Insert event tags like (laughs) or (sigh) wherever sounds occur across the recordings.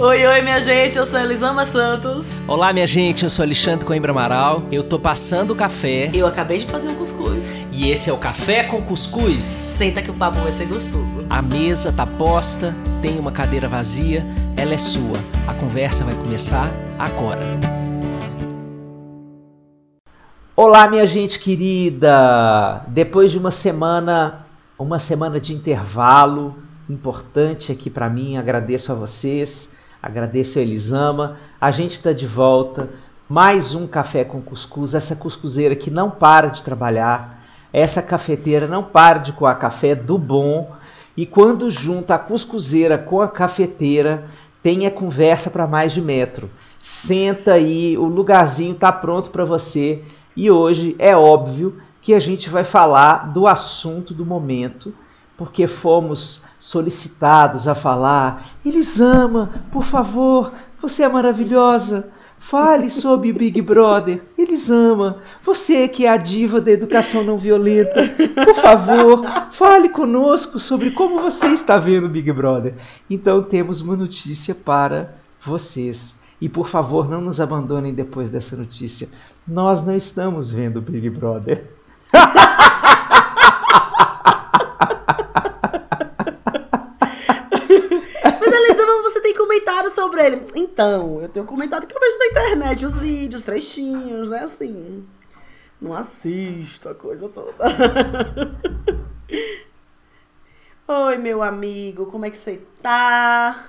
Oi, oi, minha gente, eu sou Elisama Santos. Olá, minha gente, eu sou Alexandre Coimbra Amaral. Eu tô passando o café. Eu acabei de fazer um cuscuz. E esse é o Café com Cuscuz. Senta que o papo vai ser gostoso. A mesa tá posta, tem uma cadeira vazia, ela é sua. A conversa vai começar agora. Olá, minha gente querida! Depois de uma semana, uma semana de intervalo importante aqui para mim, agradeço a vocês Agradeço a Elisama. A gente está de volta. Mais um café com cuscuz. Essa cuscuzeira que não para de trabalhar. Essa cafeteira não para de coar café do bom. E quando junta a cuscuzeira com a cafeteira, tem a conversa para mais de metro. Senta aí, o lugarzinho está pronto para você. E hoje é óbvio que a gente vai falar do assunto do momento porque fomos solicitados a falar. Eles amam, por favor, você é maravilhosa. Fale sobre Big Brother. Eles amam. Você que é a diva da educação não violenta. Por favor, fale conosco sobre como você está vendo Big Brother. Então temos uma notícia para vocês. E por favor, não nos abandonem depois dessa notícia. Nós não estamos vendo Big Brother. (laughs) comentário sobre ele. Então, eu tenho comentado que eu vejo na internet os vídeos, trechinhos, né? Assim. Não assisto a coisa toda. (laughs) Oi, meu amigo, como é que você tá?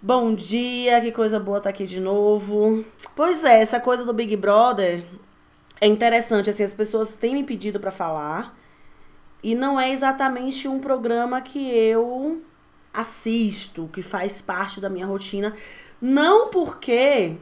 Bom dia, que coisa boa tá aqui de novo. Pois é, essa coisa do Big Brother é interessante, assim, as pessoas têm me pedido para falar e não é exatamente um programa que eu assisto, que faz parte da minha rotina. Não porque,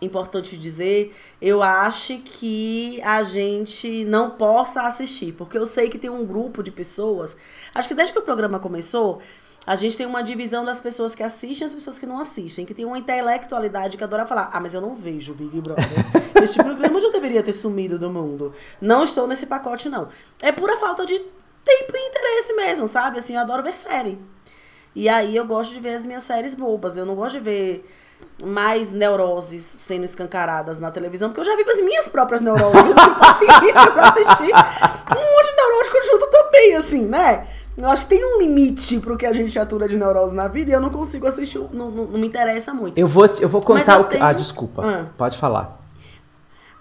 importante dizer, eu acho que a gente não possa assistir, porque eu sei que tem um grupo de pessoas. Acho que desde que o programa começou, a gente tem uma divisão das pessoas que assistem e as pessoas que não assistem, que tem uma intelectualidade que adora falar: ah, mas eu não vejo Big Brother. (laughs) este programa já deveria ter sumido do mundo. Não estou nesse pacote, não. É pura falta de tempo e interesse mesmo, sabe? Assim, eu adoro ver série. E aí eu gosto de ver as minhas séries bobas. Eu não gosto de ver mais neuroses sendo escancaradas na televisão, porque eu já vivo as minhas próprias neuroses. Eu não tenho paciência pra assistir um monte de neurótico junto também, assim, né? Eu acho que tem um limite pro que a gente atura de neurose na vida e eu não consigo assistir, não, não, não me interessa muito. Eu vou, eu vou contar eu o que. Tenho... Ah, desculpa. Ah. Pode falar.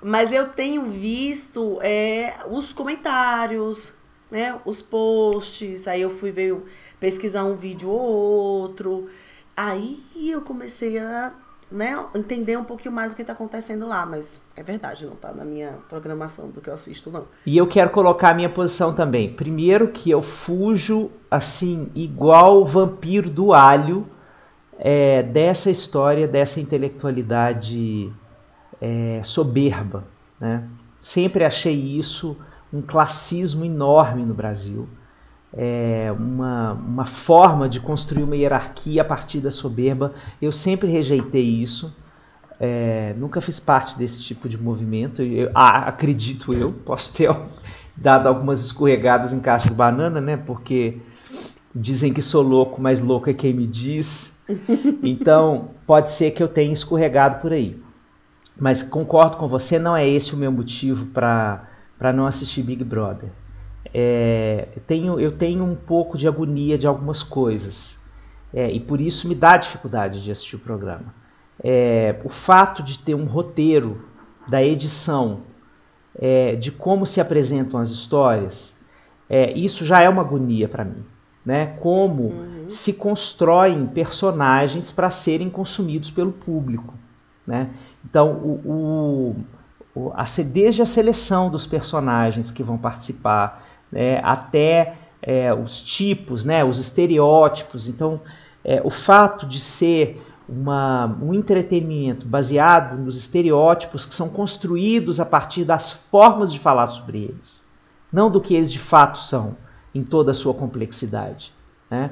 Mas eu tenho visto é, os comentários, né? Os posts. Aí eu fui ver pesquisar um vídeo ou outro. Aí eu comecei a né, entender um pouquinho mais o que está acontecendo lá, mas é verdade, não está na minha programação do que eu assisto, não. E eu quero colocar a minha posição também. Primeiro que eu fujo, assim, igual o vampiro do alho, é, dessa história, dessa intelectualidade é, soberba. Né? Sempre achei isso um classismo enorme no Brasil é, uma, uma forma de construir uma hierarquia a partir da soberba. Eu sempre rejeitei isso. É, nunca fiz parte desse tipo de movimento. Eu, ah, acredito eu, posso ter dado algumas escorregadas em caixa de banana, né? Porque dizem que sou louco, mas louco é quem me diz. (laughs) Então, pode ser que eu tenha escorregado por aí. Mas concordo com você, não é esse o meu motivo para não assistir Big Brother é, tenho, eu tenho um pouco de agonia de algumas coisas. É, e por isso me dá dificuldade de assistir o programa. É, o fato de ter um roteiro da edição, é, de como se apresentam as histórias, é, isso já é uma agonia para mim. Né? Como uhum. se constroem personagens para serem consumidos pelo público. Né? Então, o, o, a, desde a seleção dos personagens que vão participar, né, até é, os tipos, né, os estereótipos. Então, é, o fato de ser uma, um entretenimento baseado nos estereótipos que são construídos a partir das formas de falar sobre eles, não do que eles de fato são, em toda a sua complexidade. Né?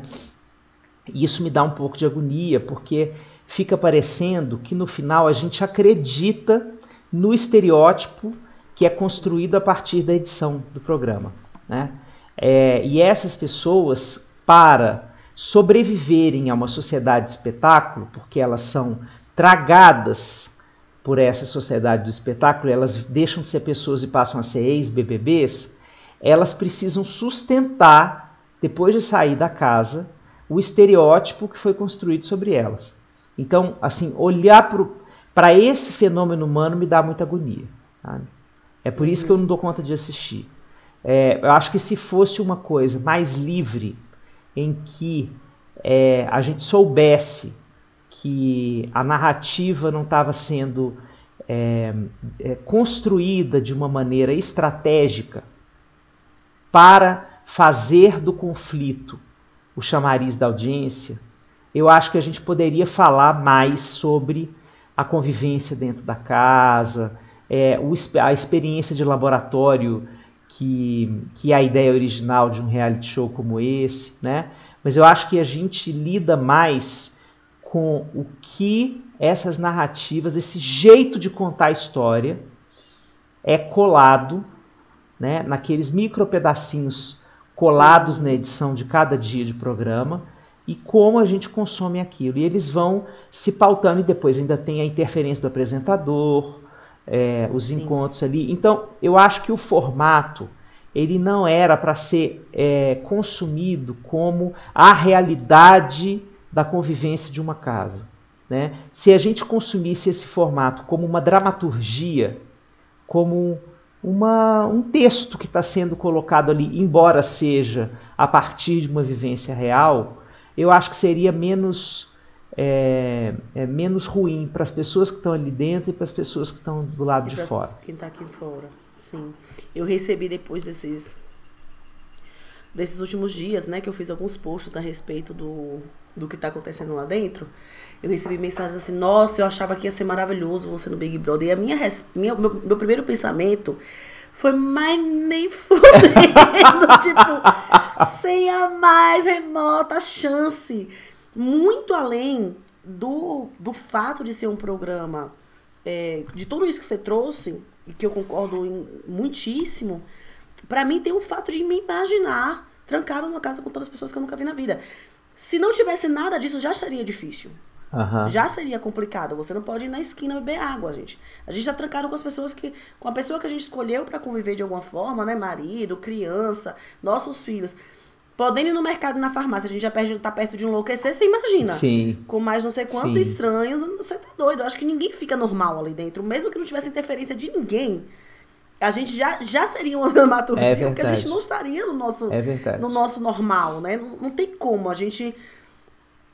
Isso me dá um pouco de agonia, porque fica parecendo que no final a gente acredita no estereótipo que é construído a partir da edição do programa. Né? É, e essas pessoas, para sobreviverem a uma sociedade de espetáculo, porque elas são tragadas por essa sociedade do espetáculo, elas deixam de ser pessoas e passam a ser ex-BBBs, elas precisam sustentar, depois de sair da casa, o estereótipo que foi construído sobre elas. Então, assim, olhar para esse fenômeno humano me dá muita agonia. Sabe? É por isso que eu não dou conta de assistir. É, eu acho que se fosse uma coisa mais livre, em que é, a gente soubesse que a narrativa não estava sendo é, é, construída de uma maneira estratégica para fazer do conflito o chamariz da audiência, eu acho que a gente poderia falar mais sobre a convivência dentro da casa, é, a experiência de laboratório que, que a ideia original de um reality show como esse, né? Mas eu acho que a gente lida mais com o que essas narrativas, esse jeito de contar a história é colado né, naqueles micro pedacinhos colados na edição de cada dia de programa e como a gente consome aquilo. E eles vão se pautando e depois ainda tem a interferência do apresentador, é, os Sim. encontros ali. Então, eu acho que o formato ele não era para ser é, consumido como a realidade da convivência de uma casa. Né? Se a gente consumisse esse formato como uma dramaturgia, como uma, um texto que está sendo colocado ali, embora seja a partir de uma vivência real, eu acho que seria menos, é, é menos ruim para as pessoas que estão ali dentro e para as pessoas que estão do lado e de fora. Quem está aqui fora, sim. Eu recebi depois desses desses últimos dias, né, que eu fiz alguns posts a respeito do, do que está acontecendo lá dentro, eu recebi mensagens assim, nossa, eu achava que ia ser maravilhoso você no Big Brother. E a minha, minha meu, meu primeiro pensamento foi, mas nem (laughs) fudendo, tipo, sem a mais remota chance. Muito além do, do fato de ser um programa, é, de tudo isso que você trouxe, e que eu concordo em, muitíssimo, para mim tem o fato de me imaginar trancado numa casa com todas as pessoas que eu nunca vi na vida. Se não tivesse nada disso, já seria difícil. Uhum. Já seria complicado. Você não pode ir na esquina beber água, gente. A gente tá trancado com as pessoas que. Com a pessoa que a gente escolheu para conviver de alguma forma, né? Marido, criança, nossos filhos. Podendo ir no mercado e na farmácia, a gente já perde, tá perto de enlouquecer, você imagina. Sim. Com mais não sei quantos Sim. estranhos, você tá doido. Eu acho que ninguém fica normal ali dentro. Mesmo que não tivesse interferência de ninguém, a gente já, já seria uma dramaturgia, é porque a gente não estaria no nosso, é no nosso normal, né? Não, não tem como. A gente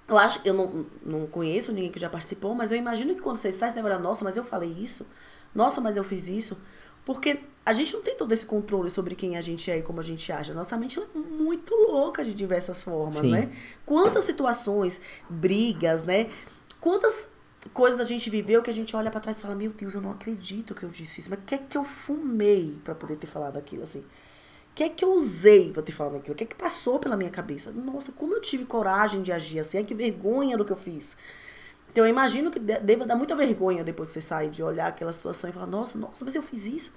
eu acho, eu não, não conheço ninguém que já participou, mas eu imagino que quando você sai, você deve nossa, mas eu falei isso. Nossa, mas eu fiz isso. Porque a gente não tem todo esse controle sobre quem a gente é e como a gente age. Nossa mente é muito louca de diversas formas, Sim. né? Quantas situações, brigas, né? Quantas coisas a gente viveu que a gente olha para trás e fala: Meu Deus, eu não acredito que eu disse isso. Mas o que é que eu fumei para poder ter falado aquilo assim? que é que eu usei pra te falar aquilo? O que é que passou pela minha cabeça? Nossa, como eu tive coragem de agir assim? É que vergonha do que eu fiz. Então eu imagino que deva dar muita vergonha depois que você sair de olhar aquela situação e falar, nossa, nossa, mas eu fiz isso.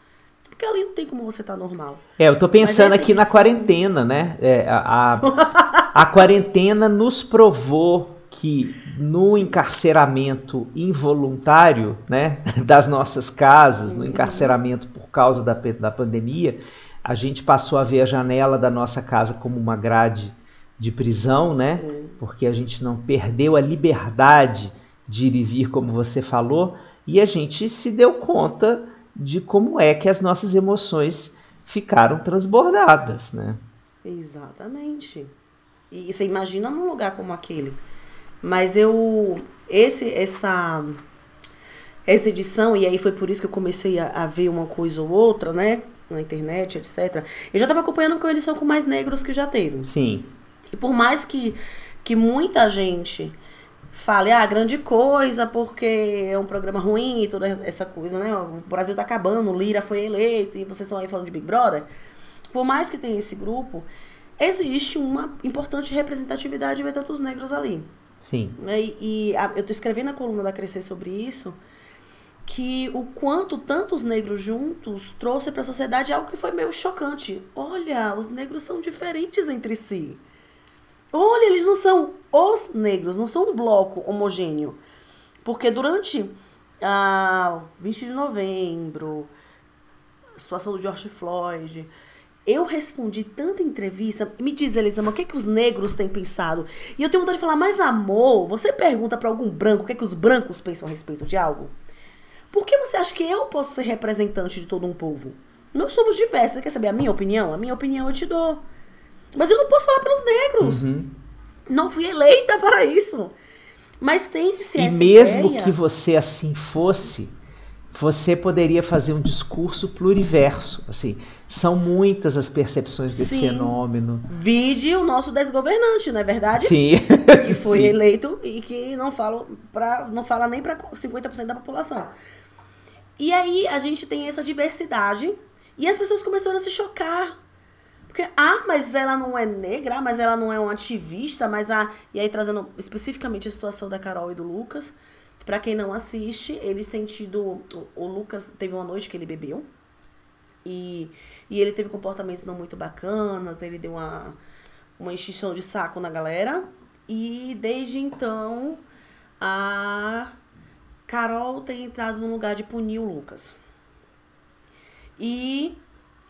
Porque ali não tem como você estar tá normal. É, eu tô pensando aqui na quarentena, né? É, a, a, a quarentena nos provou que no encarceramento involuntário, né, (laughs) das nossas casas, no encarceramento por causa da, da pandemia, a gente passou a ver a janela da nossa casa como uma grade de prisão, né? Porque a gente não perdeu a liberdade de ir e vir, como você falou, e a gente se deu conta de como é que as nossas emoções ficaram transbordadas, né? Exatamente. E você imagina num lugar como aquele. Mas eu esse essa essa edição e aí foi por isso que eu comecei a, a ver uma coisa ou outra, né? na internet, etc. Eu já estava acompanhando com a edição com mais negros que já teve. Sim. E por mais que, que muita gente fale, ah, grande coisa, porque é um programa ruim e toda essa coisa, né? O Brasil tá acabando, o Lira foi eleito e vocês estão aí falando de Big Brother. Por mais que tenha esse grupo, existe uma importante representatividade de ver tantos negros ali. Sim. E, e a, eu tô escrevendo a coluna da Crescer sobre isso que o quanto tantos negros juntos trouxe para a sociedade algo que foi meio chocante. Olha, os negros são diferentes entre si. Olha, eles não são os negros, não são um bloco homogêneo. Porque durante a 20 de novembro, a situação do George Floyd, eu respondi tanta entrevista. Me diz, Elisama, o que, é que os negros têm pensado? E eu tenho vontade de falar, mas amor, você pergunta para algum branco o que, é que os brancos pensam a respeito de algo? Por que você acha que eu posso ser representante de todo um povo? Nós somos diversos. Você quer saber a minha opinião? A minha opinião eu te dou. Mas eu não posso falar pelos negros. Uhum. Não fui eleita para isso. Mas tem-se E mesmo ideia... que você assim fosse, você poderia fazer um discurso pluriverso. Assim, são muitas as percepções desse Sim. fenômeno. Vide o nosso desgovernante, não é verdade? Sim. Que (laughs) foi Sim. eleito e que não fala, pra, não fala nem para 50% da população. E aí a gente tem essa diversidade e as pessoas começaram a se chocar porque, ah, mas ela não é negra, ah, mas ela não é um ativista, mas a. E aí, trazendo especificamente a situação da Carol e do Lucas. Para quem não assiste, eles têm tido. O, o, Lucas teve uma noite que ele bebeu. E, e ele teve comportamentos não muito bacanas, ele deu uma, uma extinção de saco na galera. E desde então, a Carol tem entrado no lugar de punir o Lucas. E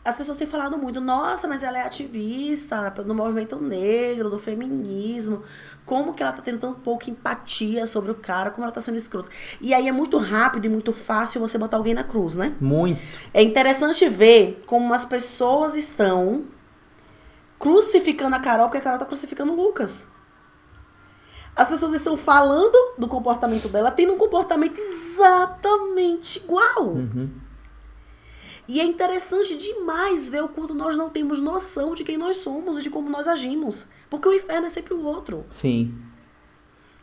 as pessoas têm falado muito, nossa, mas ela é ativista do movimento negro, do feminismo. Como que ela tá tendo tão pouca empatia sobre o cara, como ela tá sendo escrota. E aí é muito rápido e muito fácil você botar alguém na cruz, né? Muito. É interessante ver como as pessoas estão crucificando a Carol, porque a Carol tá crucificando o Lucas. As pessoas estão falando do comportamento dela, tendo um comportamento exatamente igual. Uhum. E é interessante demais ver o quanto nós não temos noção de quem nós somos e de como nós agimos. Porque o inferno é sempre o outro. Sim.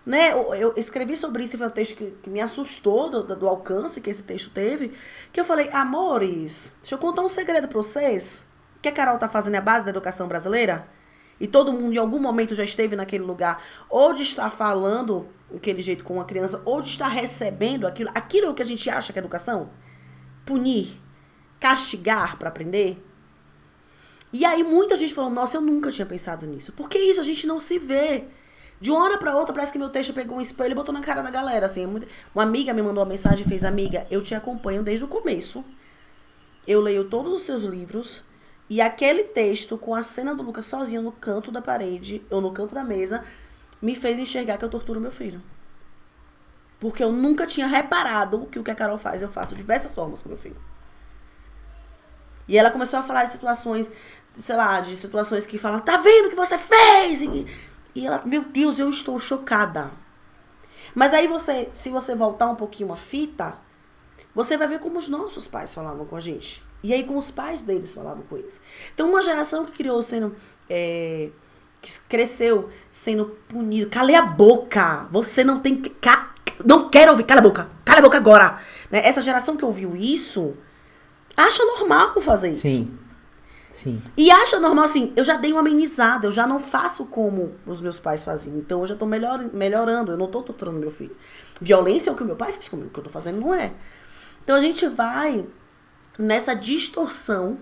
Né? Eu, eu escrevi sobre isso, foi um texto que, que me assustou do, do, alcance que esse texto teve. Que eu falei, amores, deixa eu contar um segredo pra vocês. O que a Carol tá fazendo é a base da educação brasileira? E todo mundo em algum momento já esteve naquele lugar, ou de estar falando daquele jeito com uma criança, ou de estar recebendo aquilo. Aquilo que a gente acha que é educação? Punir castigar para aprender? E aí muita gente falou: "Nossa, eu nunca tinha pensado nisso". Porque isso a gente não se vê. De uma hora para outra, parece que meu texto pegou um espelho e botou na cara da galera, assim. É uma amiga me mandou uma mensagem e fez: "Amiga, eu te acompanho desde o começo. Eu leio todos os seus livros e aquele texto com a cena do Lucas sozinho no canto da parede ou no canto da mesa me fez enxergar que eu torturo meu filho. Porque eu nunca tinha reparado que o que a Carol faz eu faço diversas formas com meu filho. E ela começou a falar de situações, sei lá, de situações que falam, tá vendo o que você fez? E, ela, meu Deus, eu estou chocada. Mas aí você, se você voltar um pouquinho a fita, você vai ver como os nossos pais falavam com a gente. E aí como os pais deles falavam com eles. Então uma geração que criou sendo. É, que cresceu sendo punido. Cale a boca! Você não tem que. Ca, não quero ouvir, cala a boca! Cala a boca agora! Né? Essa geração que ouviu isso acha normal fazer isso. Sim. Sim. E acha normal assim, eu já dei uma amenizada, eu já não faço como os meus pais faziam. Então eu já tô melhor, melhorando, eu não tô torturando meu filho. Violência é o que o meu pai fez comigo, o que eu tô fazendo não é. Então a gente vai nessa distorção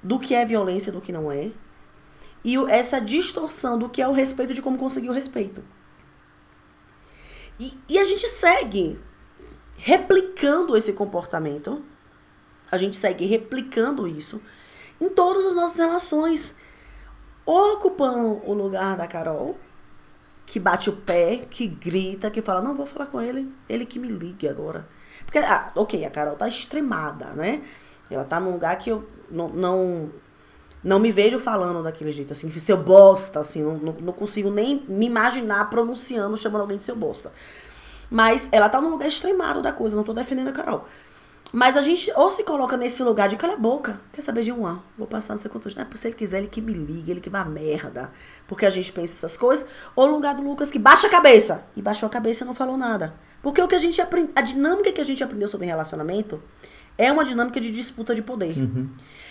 do que é violência do que não é. E essa distorção do que é o respeito de como conseguir o respeito. E, e a gente segue replicando esse comportamento a gente segue replicando isso em todas as nossas relações. Ocupando o lugar da Carol, que bate o pé, que grita, que fala, não, vou falar com ele, ele que me ligue agora. Porque, ah, ok, a Carol tá extremada, né? Ela tá num lugar que eu não, não, não me vejo falando daquele jeito, assim, seu bosta, assim, não, não consigo nem me imaginar pronunciando, chamando alguém de seu bosta. Mas ela tá num lugar extremado da coisa, não tô defendendo a Carol. Mas a gente ou se coloca nesse lugar de cala a boca, quer saber de um ano, vou passar não sei quantos, é se ele quiser, ele que me ligue, ele que vá merda. Porque a gente pensa essas coisas. Ou no lugar do Lucas que baixa a cabeça. E baixou a cabeça e não falou nada. Porque o que a gente aprende, a dinâmica que a gente aprendeu sobre relacionamento é uma dinâmica de disputa de poder. Uhum.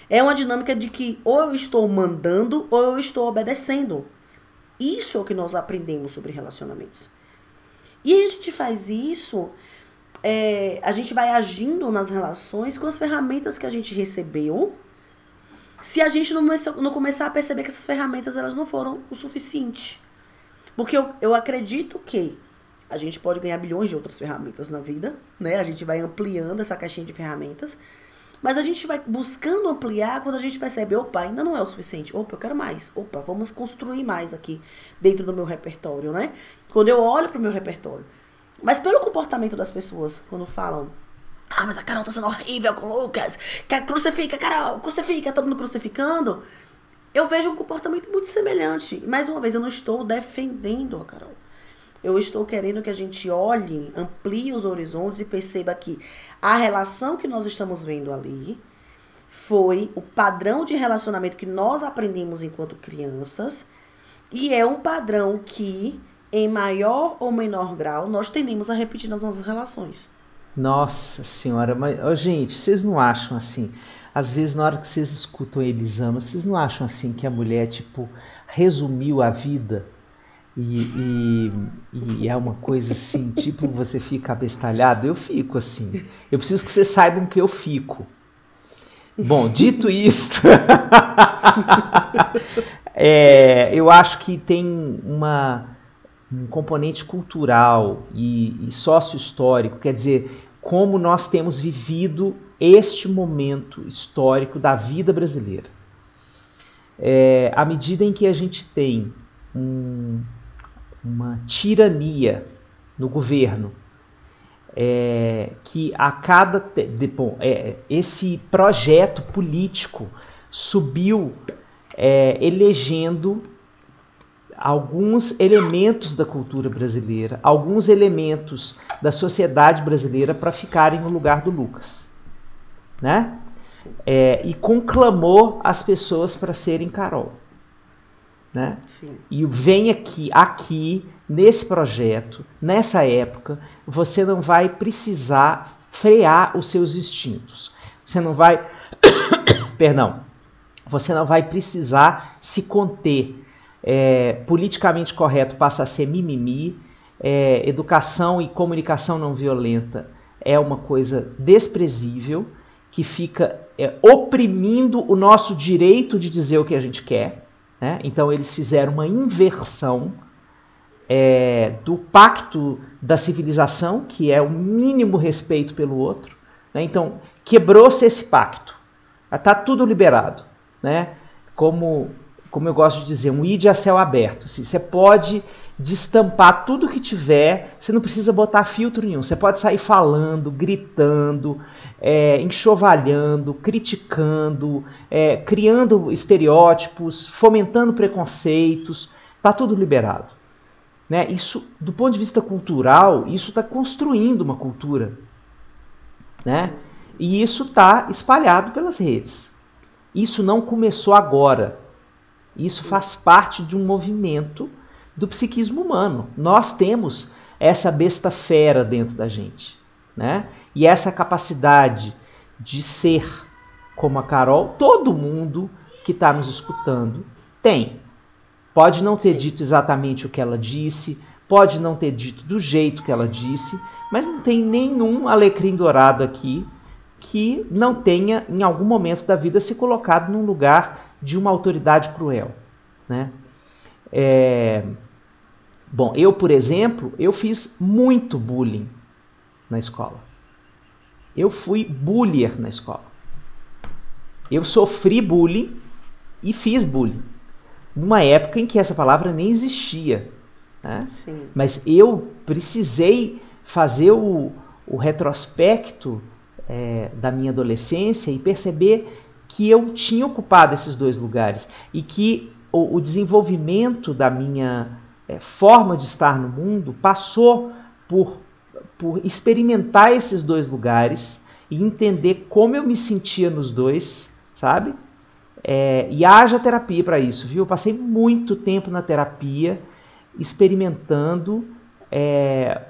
É uma dinâmica de que ou eu estou mandando ou eu estou obedecendo. Isso é o que nós aprendemos sobre relacionamentos. E a gente faz isso é, a gente vai agindo nas relações com as ferramentas que a gente recebeu se a gente não, não começar a perceber que essas ferramentas elas não foram o suficiente. Porque eu, eu acredito que a gente pode ganhar bilhões de outras ferramentas na vida, né? A gente vai ampliando essa caixinha de ferramentas. Mas a gente vai buscando ampliar quando a gente percebe, opa, ainda não é o suficiente. Opa, eu quero mais. Opa, vamos construir mais aqui dentro do meu repertório, né? Quando eu olho para o meu repertório. Mas pelo comportamento das pessoas, quando falam, ah, mas a Carol tá sendo horrível com o Lucas, que crucifica, Carol, crucifica, todo mundo crucificando. Eu vejo um comportamento muito semelhante. Mais uma vez, eu não estou defendendo a Carol. Eu estou querendo que a gente olhe, amplie os horizontes e perceba que a relação que nós estamos vendo ali foi o padrão de relacionamento que nós aprendemos enquanto crianças e é um padrão que, em maior ou menor grau, nós tendemos a repetir nas nossas relações. Nossa senhora, mas, oh, gente, vocês não acham assim? Às vezes, na hora que vocês escutam Elisama, vocês não acham assim que a mulher, tipo, resumiu a vida e, e, e, é uma coisa assim, (laughs) tipo, você fica abestalhado. Eu fico assim. Eu preciso que vocês saibam que eu fico. Bom, dito isto, (laughs) é, eu acho que tem uma, um componente cultural e, e sócio-histórico, quer dizer, como nós temos vivido este momento histórico da vida brasileira. É, à medida em que a gente tem um, uma tirania no governo, é, que a cada de, bom, é, esse projeto político subiu é, elegendo alguns elementos da cultura brasileira, alguns elementos da sociedade brasileira para ficarem no lugar do Lucas, né? É, e conclamou as pessoas para serem Carol né? Sim. E vem aqui, aqui, nesse projeto, nessa época, você não vai precisar frear os seus instintos. Você não vai. (coughs) Perdão. Você não vai precisar se conter. É, politicamente correto passa a ser mimimi. É, educação e comunicação não violenta é uma coisa desprezível que fica é, oprimindo o nosso direito de dizer o que a gente quer. Né? Então eles fizeram uma inversão é, do pacto da civilização, que é o mínimo respeito pelo outro. Né? Então quebrou-se esse pacto. Está tudo liberado. Né? Como, como eu gosto de dizer, um id a céu aberto. Assim, você pode destampar tudo que tiver, você não precisa botar filtro nenhum. Você pode sair falando, gritando, é, enxovalhando, criticando, é, criando estereótipos, fomentando preconceitos, tá tudo liberado. Né? Isso, do ponto de vista cultural, isso está construindo uma cultura, né? E isso está espalhado pelas redes. Isso não começou agora. Isso faz parte de um movimento do psiquismo humano. Nós temos essa besta fera dentro da gente, né? E essa capacidade de ser como a Carol, todo mundo que está nos escutando tem. Pode não ter dito exatamente o que ela disse, pode não ter dito do jeito que ela disse, mas não tem nenhum alecrim dourado aqui que não tenha, em algum momento da vida, se colocado num lugar de uma autoridade cruel. Né? É... Bom, eu, por exemplo, eu fiz muito bullying na escola. Eu fui bullier na escola. Eu sofri bullying e fiz bullying. Numa época em que essa palavra nem existia. Né? Mas eu precisei fazer o, o retrospecto é, da minha adolescência e perceber que eu tinha ocupado esses dois lugares e que o, o desenvolvimento da minha é, forma de estar no mundo passou por por experimentar esses dois lugares e entender como eu me sentia nos dois, sabe? É, e haja terapia para isso, viu? Eu passei muito tempo na terapia experimentando é,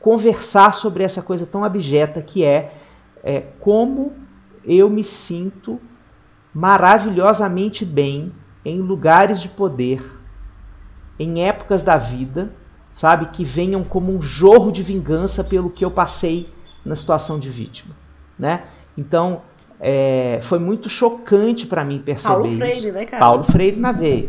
conversar sobre essa coisa tão abjeta que é, é como eu me sinto maravilhosamente bem em lugares de poder, em épocas da vida sabe? Que venham como um jorro de vingança pelo que eu passei na situação de vítima, né? Então, é, foi muito chocante para mim perceber Paulo Freire, isso. né, cara? Paulo Freire na veia.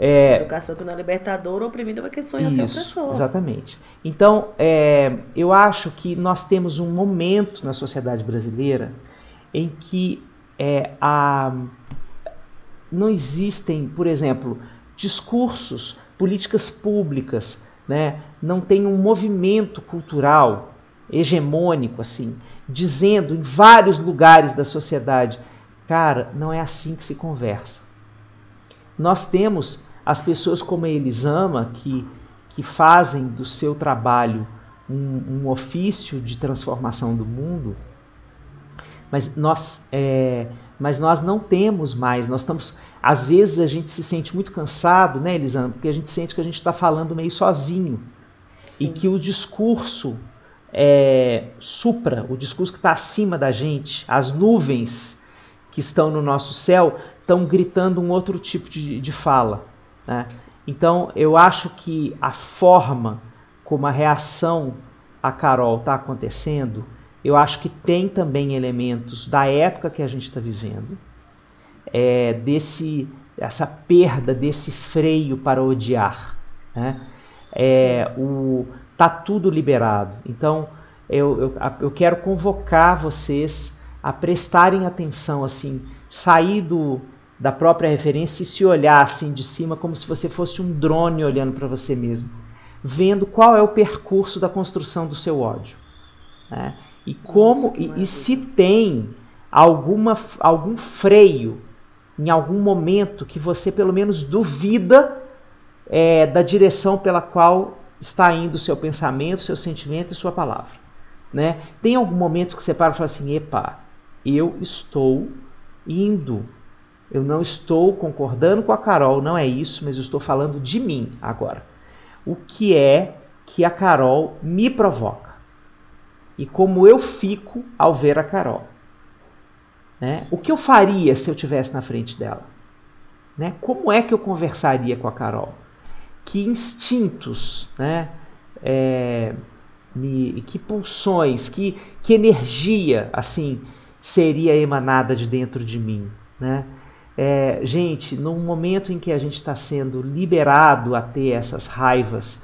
É, educação que não é libertadora, o oprimido vai que sonha ser opressor. Exatamente. Então, é, eu acho que nós temos um momento na sociedade brasileira em que é, a, não existem, por exemplo, discursos, políticas públicas, né? não tem um movimento cultural hegemônico assim, dizendo em vários lugares da sociedade, cara, não é assim que se conversa. Nós temos as pessoas como a Elisama que, que fazem do seu trabalho um, um ofício de transformação do mundo, mas nós, é, mas nós não temos mais, nós estamos, às vezes a gente se sente muito cansado, né, Elisama, porque a gente sente que a gente está falando meio sozinho Sim. e que o discurso é, supra, o discurso que está acima da gente, as nuvens que estão no nosso céu estão gritando um outro tipo de, de fala. Né? Então eu acho que a forma como a reação a Carol está acontecendo, eu acho que tem também elementos da época que a gente está vivendo, é, desse essa perda desse freio para odiar. Né? É, o, tá tudo liberado. Então eu, eu, eu quero convocar vocês a prestarem atenção, assim, sair do, da própria referência e se olhar assim de cima como se você fosse um drone olhando para você mesmo, vendo qual é o percurso da construção do seu ódio. Né? E como Nossa, e, e se tem alguma, algum freio em algum momento que você pelo menos duvida é, da direção pela qual está indo o seu pensamento, seu sentimento e sua palavra. Né? Tem algum momento que você para e fala assim: epa, eu estou indo. Eu não estou concordando com a Carol, não é isso, mas eu estou falando de mim agora. O que é que a Carol me provoca? E como eu fico ao ver a Carol? Né? O que eu faria se eu tivesse na frente dela? Né? Como é que eu conversaria com a Carol? que instintos, né? É, me, que pulsões, que, que energia assim seria emanada de dentro de mim, né? É, gente, num momento em que a gente está sendo liberado a ter essas raivas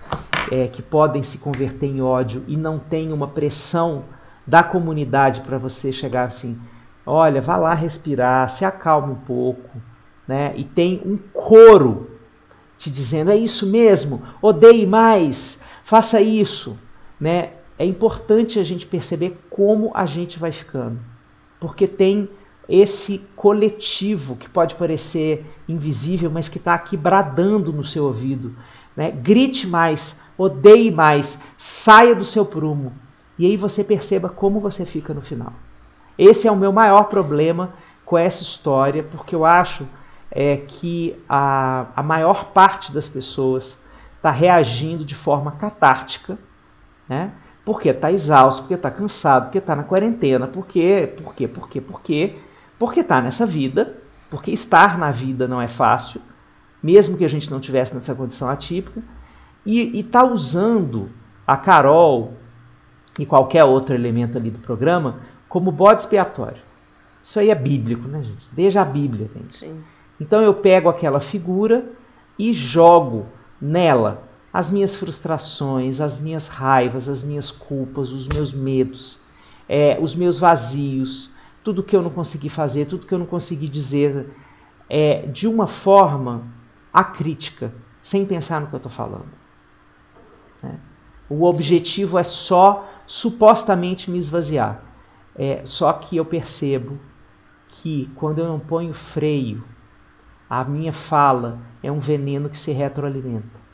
é, que podem se converter em ódio e não tem uma pressão da comunidade para você chegar assim, olha, vá lá respirar, se acalme um pouco, né? E tem um coro te dizendo é isso mesmo, odeie mais, faça isso, né? É importante a gente perceber como a gente vai ficando, porque tem esse coletivo que pode parecer invisível, mas que está aqui bradando no seu ouvido. Né? Grite mais, odeie mais, saia do seu prumo. E aí você perceba como você fica no final. Esse é o meu maior problema com essa história, porque eu acho é que a, a maior parte das pessoas está reagindo de forma catártica, né? Porque está exausto, porque está cansado, porque está na quarentena, porque, porque, porque, porque, porque está nessa vida, porque estar na vida não é fácil, mesmo que a gente não tivesse nessa condição atípica, e está usando a Carol e qualquer outro elemento ali do programa como bode expiatório. Isso aí é bíblico, né, gente? Desde a Bíblia, gente. Sim. Então eu pego aquela figura e jogo nela as minhas frustrações, as minhas raivas, as minhas culpas, os meus medos, é, os meus vazios, tudo que eu não consegui fazer, tudo que eu não consegui dizer, é, de uma forma acrítica, sem pensar no que eu estou falando. Né? O objetivo é só supostamente me esvaziar. É, só que eu percebo que quando eu não ponho freio a minha fala é um veneno que se retroalimenta.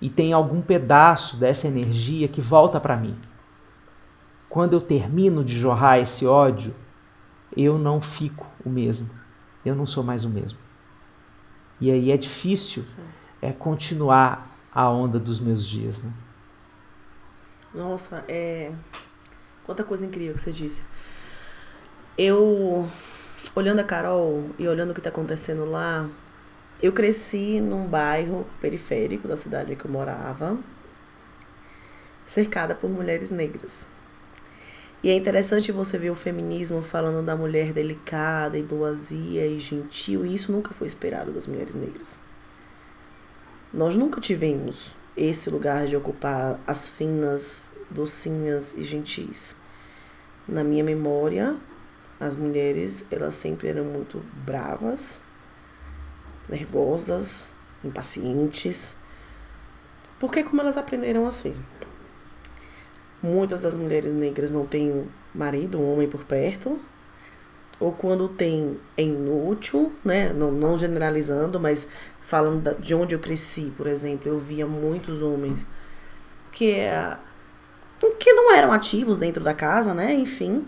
E tem algum pedaço dessa energia que volta para mim. Quando eu termino de jorrar esse ódio, eu não fico o mesmo. Eu não sou mais o mesmo. E aí é difícil é continuar a onda dos meus dias, né? Nossa, é quanta coisa incrível que você disse. Eu olhando a Carol e olhando o que está acontecendo lá, eu cresci num bairro periférico da cidade que eu morava, cercada por mulheres negras. E é interessante você ver o feminismo falando da mulher delicada e boazia e gentil, e isso nunca foi esperado das mulheres negras. Nós nunca tivemos esse lugar de ocupar as finas, docinhas e gentis. Na minha memória, as mulheres, elas sempre eram muito bravas, nervosas, impacientes. Porque como elas aprenderam a ser. Muitas das mulheres negras não têm marido, um homem por perto. Ou quando tem, é inútil, né? Não, não generalizando, mas falando de onde eu cresci, por exemplo, eu via muitos homens que, é, que não eram ativos dentro da casa, né? Enfim.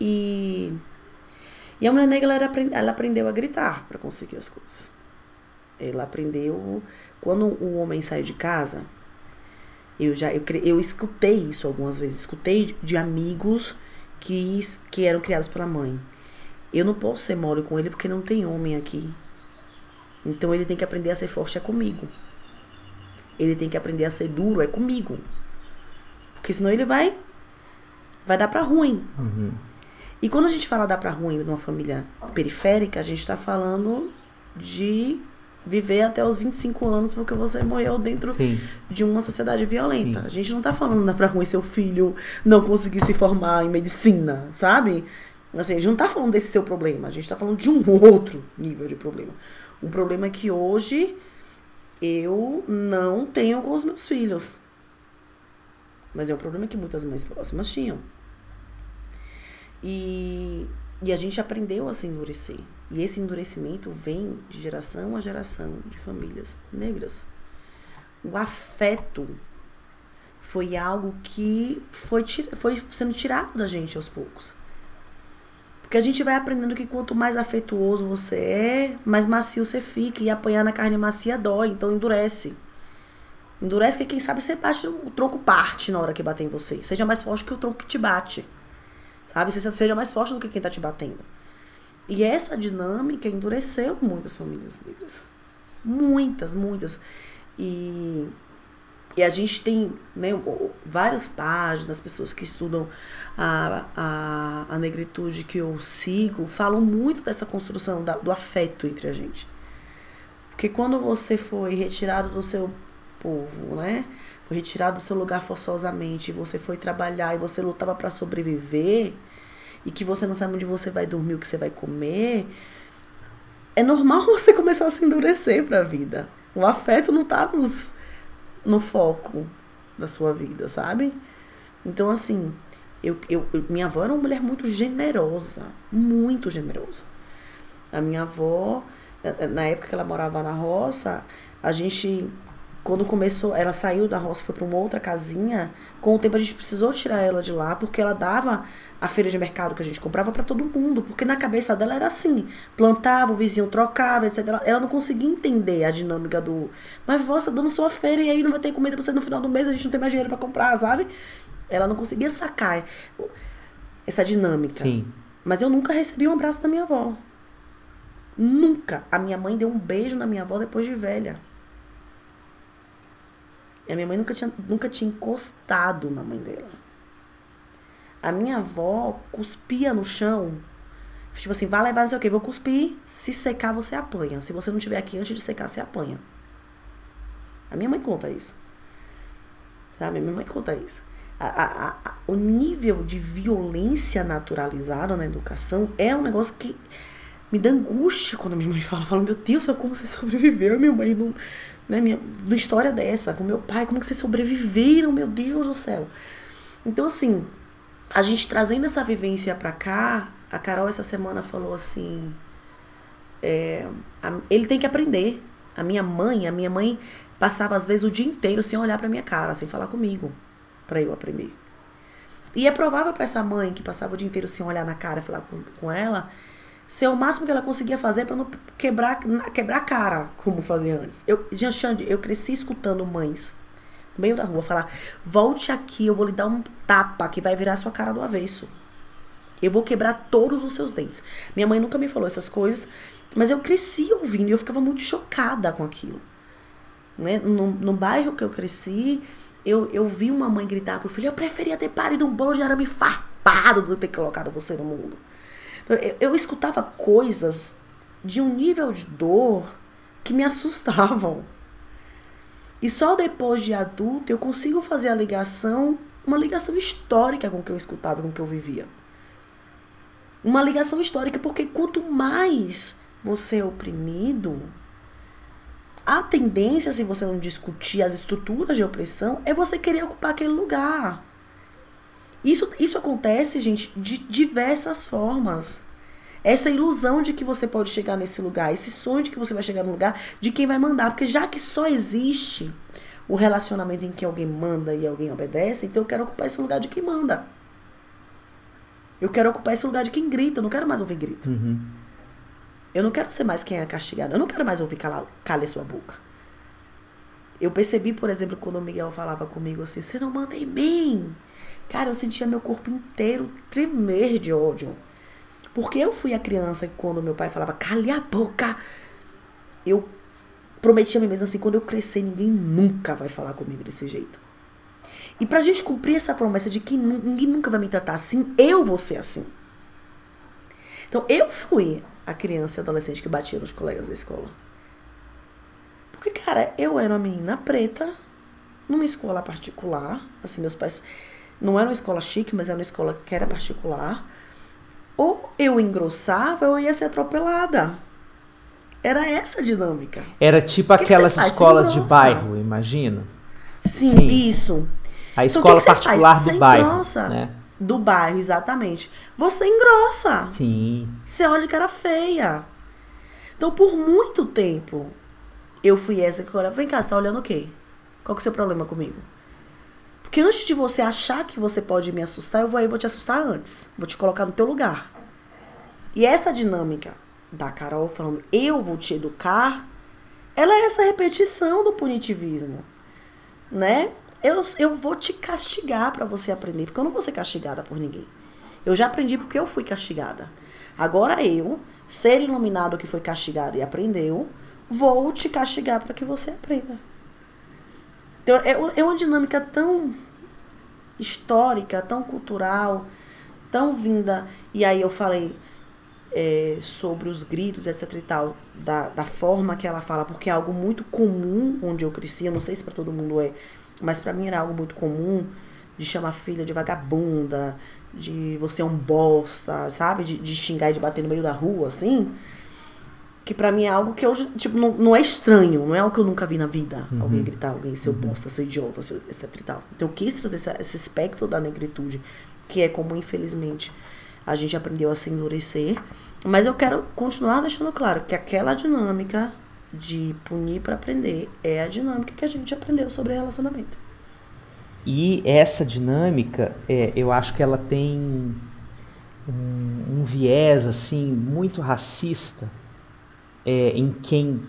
E, e a mulher negra, ela, ela aprendeu a gritar para conseguir as coisas. Ela aprendeu. Quando o homem sai de casa, eu já eu, eu escutei isso algumas vezes, escutei de amigos que, que eram criados pela mãe. Eu não posso ser mole com ele porque não tem homem aqui. Então ele tem que aprender a ser forte é comigo. Ele tem que aprender a ser duro é comigo. Porque senão ele vai vai dar para ruim. Uhum. E quando a gente fala dar para ruim numa família periférica, a gente está falando de viver até os 25 anos porque você morreu dentro Sim. de uma sociedade violenta. Sim. A gente não tá falando pra ruim seu filho não conseguir se formar em medicina, sabe? Assim, a gente não tá falando desse seu problema, a gente tá falando de um outro nível de problema. O problema é que hoje eu não tenho com os meus filhos. Mas é um problema que muitas mães próximas tinham. E, e a gente aprendeu a se endurecer. E esse endurecimento vem de geração a geração de famílias negras. O afeto foi algo que foi, foi sendo tirado da gente aos poucos. Porque a gente vai aprendendo que quanto mais afetuoso você é, mais macio você fica. E apanhar na carne macia dói, então endurece. Endurece que quem sabe você bate, o tronco parte na hora que bater em você. Seja mais forte que o tronco que te bate. Sabe? Seja mais forte do que quem tá te batendo. E essa dinâmica endureceu muitas famílias negras. Muitas, muitas. E, e a gente tem né, várias páginas, pessoas que estudam a, a, a negritude que eu sigo, falam muito dessa construção da, do afeto entre a gente. Porque quando você foi retirado do seu povo, né? Foi retirado do seu lugar forçosamente, você foi trabalhar e você lutava para sobreviver, e que você não sabe onde você vai dormir, o que você vai comer, é normal (laughs) você começar a se endurecer para a vida. O afeto não tá nos, no foco da sua vida, sabe? Então, assim, eu, eu, minha avó era uma mulher muito generosa, muito generosa. A minha avó, na época que ela morava na roça, a gente, quando começou, ela saiu da roça, foi para uma outra casinha. Com o tempo a gente precisou tirar ela de lá, porque ela dava a feira de mercado que a gente comprava para todo mundo, porque na cabeça dela era assim, plantava, o vizinho trocava, etc. Ela não conseguia entender a dinâmica do, mas você tá dando sua feira e aí não vai ter comida para você no final do mês, a gente não tem mais dinheiro para comprar, sabe? Ela não conseguia sacar essa dinâmica. Sim. Mas eu nunca recebi um abraço da minha avó. Nunca. A minha mãe deu um beijo na minha avó depois de velha. E a minha mãe nunca tinha, nunca tinha encostado na mãe dela. A minha avó cuspia no chão. Tipo assim, vai levar não sei o quê, vou cuspir. Se secar, você apanha. Se você não tiver aqui antes de secar, você apanha. A minha mãe conta isso. Sabe? A minha mãe conta isso. A, a, a, o nível de violência naturalizada na educação é um negócio que me dá angústia quando minha mãe fala. Fala, meu Deus, como você sobreviveu? Minha mãe não. Né, minha, uma história dessa, com meu pai, como que vocês sobreviveram, meu Deus do céu. Então, assim, a gente trazendo essa vivência pra cá, a Carol essa semana falou assim: é, a, ele tem que aprender. A minha mãe, a minha mãe passava às vezes o dia inteiro sem olhar pra minha cara, sem falar comigo, para eu aprender. E é provável para essa mãe que passava o dia inteiro sem olhar na cara e falar com, com ela, ser o máximo que ela conseguia fazer para não quebrar, quebrar a cara, como fazia antes. Eu, Xande, eu cresci escutando mães meio da rua, falar: volte aqui, eu vou lhe dar um tapa que vai virar sua cara do avesso. Eu vou quebrar todos os seus dentes. Minha mãe nunca me falou essas coisas, mas eu cresci ouvindo e eu ficava muito chocada com aquilo. Né? No, no bairro que eu cresci, eu, eu vi uma mãe gritar pro filho: eu preferia ter parido um bolo de arame farpado culpado de ter colocado você no mundo. Eu, eu escutava coisas de um nível de dor que me assustavam. E só depois de adulto eu consigo fazer a ligação, uma ligação histórica com o que eu escutava, com o que eu vivia. Uma ligação histórica, porque quanto mais você é oprimido, a tendência, se você não discutir as estruturas de opressão, é você querer ocupar aquele lugar. Isso, isso acontece, gente, de diversas formas. Essa ilusão de que você pode chegar nesse lugar, esse sonho de que você vai chegar no lugar de quem vai mandar. Porque já que só existe o relacionamento em que alguém manda e alguém obedece, então eu quero ocupar esse lugar de quem manda. Eu quero ocupar esse lugar de quem grita, eu não quero mais ouvir grito. Uhum. Eu não quero ser mais quem é castigado. Eu não quero mais ouvir calar, cale sua boca. Eu percebi, por exemplo, quando o Miguel falava comigo assim, você não manda em mim. Cara, eu sentia meu corpo inteiro tremer de ódio. Porque eu fui a criança que quando meu pai falava, cale a boca, eu prometia a mim mesma assim, quando eu crescer, ninguém nunca vai falar comigo desse jeito. E pra gente cumprir essa promessa de que ninguém nunca vai me tratar assim, eu vou ser assim. Então eu fui a criança e adolescente que batia nos colegas da escola. Porque, cara, eu era uma menina preta, numa escola particular. Assim, meus pais. Não era uma escola chique, mas era uma escola que era particular. Ou eu engrossava ou eu ia ser atropelada. Era essa a dinâmica. Era tipo aquelas escolas de bairro, imagina. Sim, Sim, isso. A então, escola então, particular do bairro. Engrossa. Né? Do bairro, exatamente. Você engrossa. Sim. Você olha de cara feia. Então, por muito tempo, eu fui essa que olha, vem cá, você tá olhando o quê? Qual que é o seu problema comigo? Porque antes de você achar que você pode me assustar, eu vou aí vou te assustar antes. Vou te colocar no teu lugar. E essa dinâmica da Carol falando, eu vou te educar, ela é essa repetição do punitivismo, né? Eu, eu vou te castigar para você aprender, porque eu não vou ser castigada por ninguém. Eu já aprendi porque eu fui castigada. Agora eu, ser iluminado que foi castigado e aprendeu, vou te castigar para que você aprenda. Então, é, é uma dinâmica tão histórica, tão cultural, tão vinda. E aí eu falei é, sobre os gritos, etc e tal, da, da forma que ela fala, porque é algo muito comum onde eu cresci, eu não sei se para todo mundo é, mas para mim era algo muito comum de chamar a filha de vagabunda, de você é um bosta, sabe? De, de xingar e de bater no meio da rua, assim. Que para mim é algo que eu, tipo, não, não é estranho, não é algo que eu nunca vi na vida. Uhum. Alguém gritar, alguém ser uhum. bosta, ser idiota, ser, etc e tal. Então eu quis trazer esse, esse espectro da negritude, que é como, infelizmente, a gente aprendeu a se endurecer. Mas eu quero continuar deixando claro que aquela dinâmica de punir para aprender é a dinâmica que a gente aprendeu sobre relacionamento. E essa dinâmica, é, eu acho que ela tem um, um viés assim muito racista é, em quem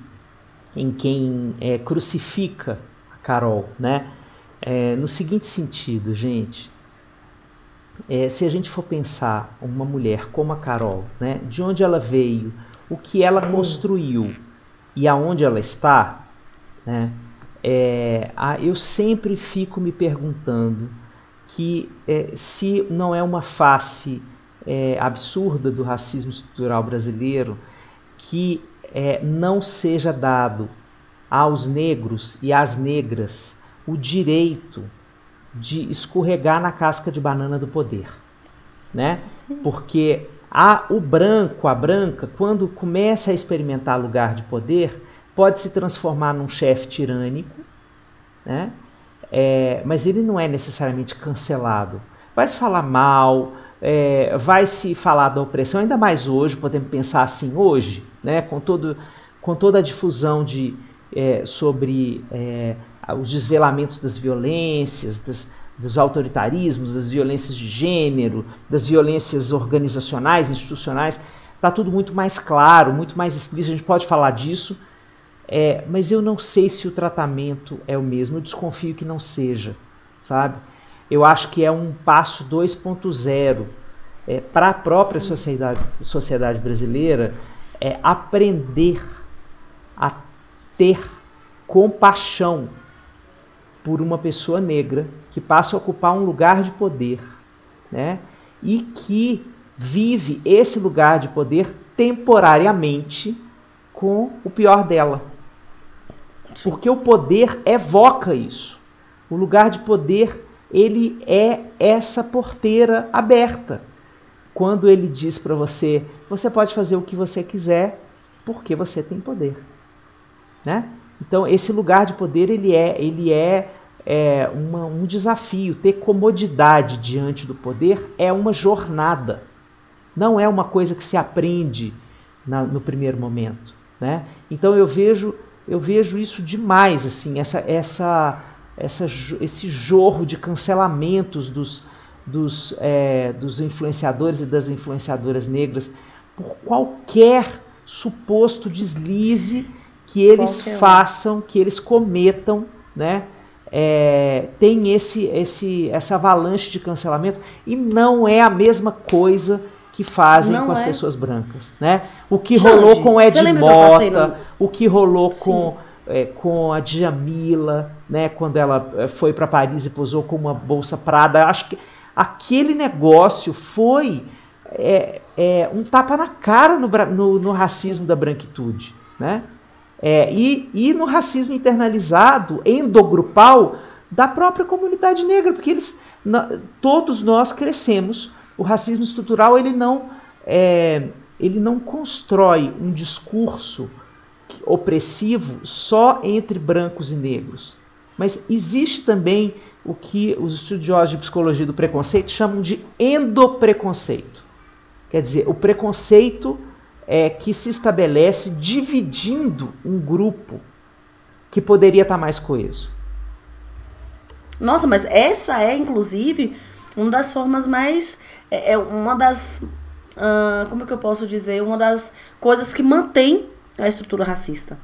em quem é, crucifica a Carol, né? É, no seguinte sentido, gente, é, se a gente for pensar uma mulher como a Carol, né, de onde ela veio, o que ela construiu, e aonde ela está, né, é, a, eu sempre fico me perguntando que é, se não é uma face absurda do racismo estrutural brasileiro que é, não seja dado aos negros e às negras o direito de escorregar na casca de banana do poder, né? Porque a, o branco, a branca, quando começa a experimentar lugar de poder, pode se transformar num chefe tirânico, né? É, mas ele não é necessariamente cancelado. Vai se falar mal, é, vai se falar da opressão, ainda mais hoje, podemos pensar assim hoje, né? com, todo, com toda a difusão de, é, sobre é, os desvelamentos das violências, das, dos autoritarismos, das violências de gênero, das violências organizacionais, institucionais, está tudo muito mais claro, muito mais explícito. A gente pode falar disso, é, mas eu não sei se o tratamento é o mesmo. Eu desconfio que não seja, sabe? Eu acho que é um passo 2.0 é, para a própria sociedade, sociedade brasileira é aprender a ter compaixão por uma pessoa negra que passa a ocupar um lugar de poder, né? e que vive esse lugar de poder temporariamente com o pior dela. Porque o poder evoca isso. O lugar de poder, ele é essa porteira aberta. Quando ele diz para você, você pode fazer o que você quiser, porque você tem poder, né? Então esse lugar de poder ele é, ele é, é uma, um desafio. Ter comodidade diante do poder é uma jornada. Não é uma coisa que se aprende na, no primeiro momento, né? Então eu vejo eu vejo isso demais, assim, essa, essa, essa, esse jorro de cancelamentos dos, dos, é, dos influenciadores e das influenciadoras negras por qualquer suposto deslize que eles qualquer façam, que eles cometam, né? É, tem esse, esse, essa avalanche de cancelamento e não é a mesma coisa que fazem não com as é. pessoas brancas, né? O que Xande, rolou com Ed Mota, o que rolou com é, com a Djamila, né? Quando ela é, foi para Paris e posou com uma bolsa Prada, acho que aquele negócio foi é, é, um tapa na cara no, no, no racismo da branquitude, né? É, e, e no racismo internalizado, endogrupal, da própria comunidade negra, porque eles, todos nós crescemos o racismo estrutural ele não, é, ele não constrói um discurso opressivo só entre brancos e negros. Mas existe também o que os estudiosos de psicologia do preconceito chamam de endopreconceito. Quer dizer, o preconceito é que se estabelece dividindo um grupo que poderia estar mais coeso. Nossa, mas essa é, inclusive, uma das formas mais é, é uma das. Uh, como é que eu posso dizer? Uma das coisas que mantém a estrutura racista.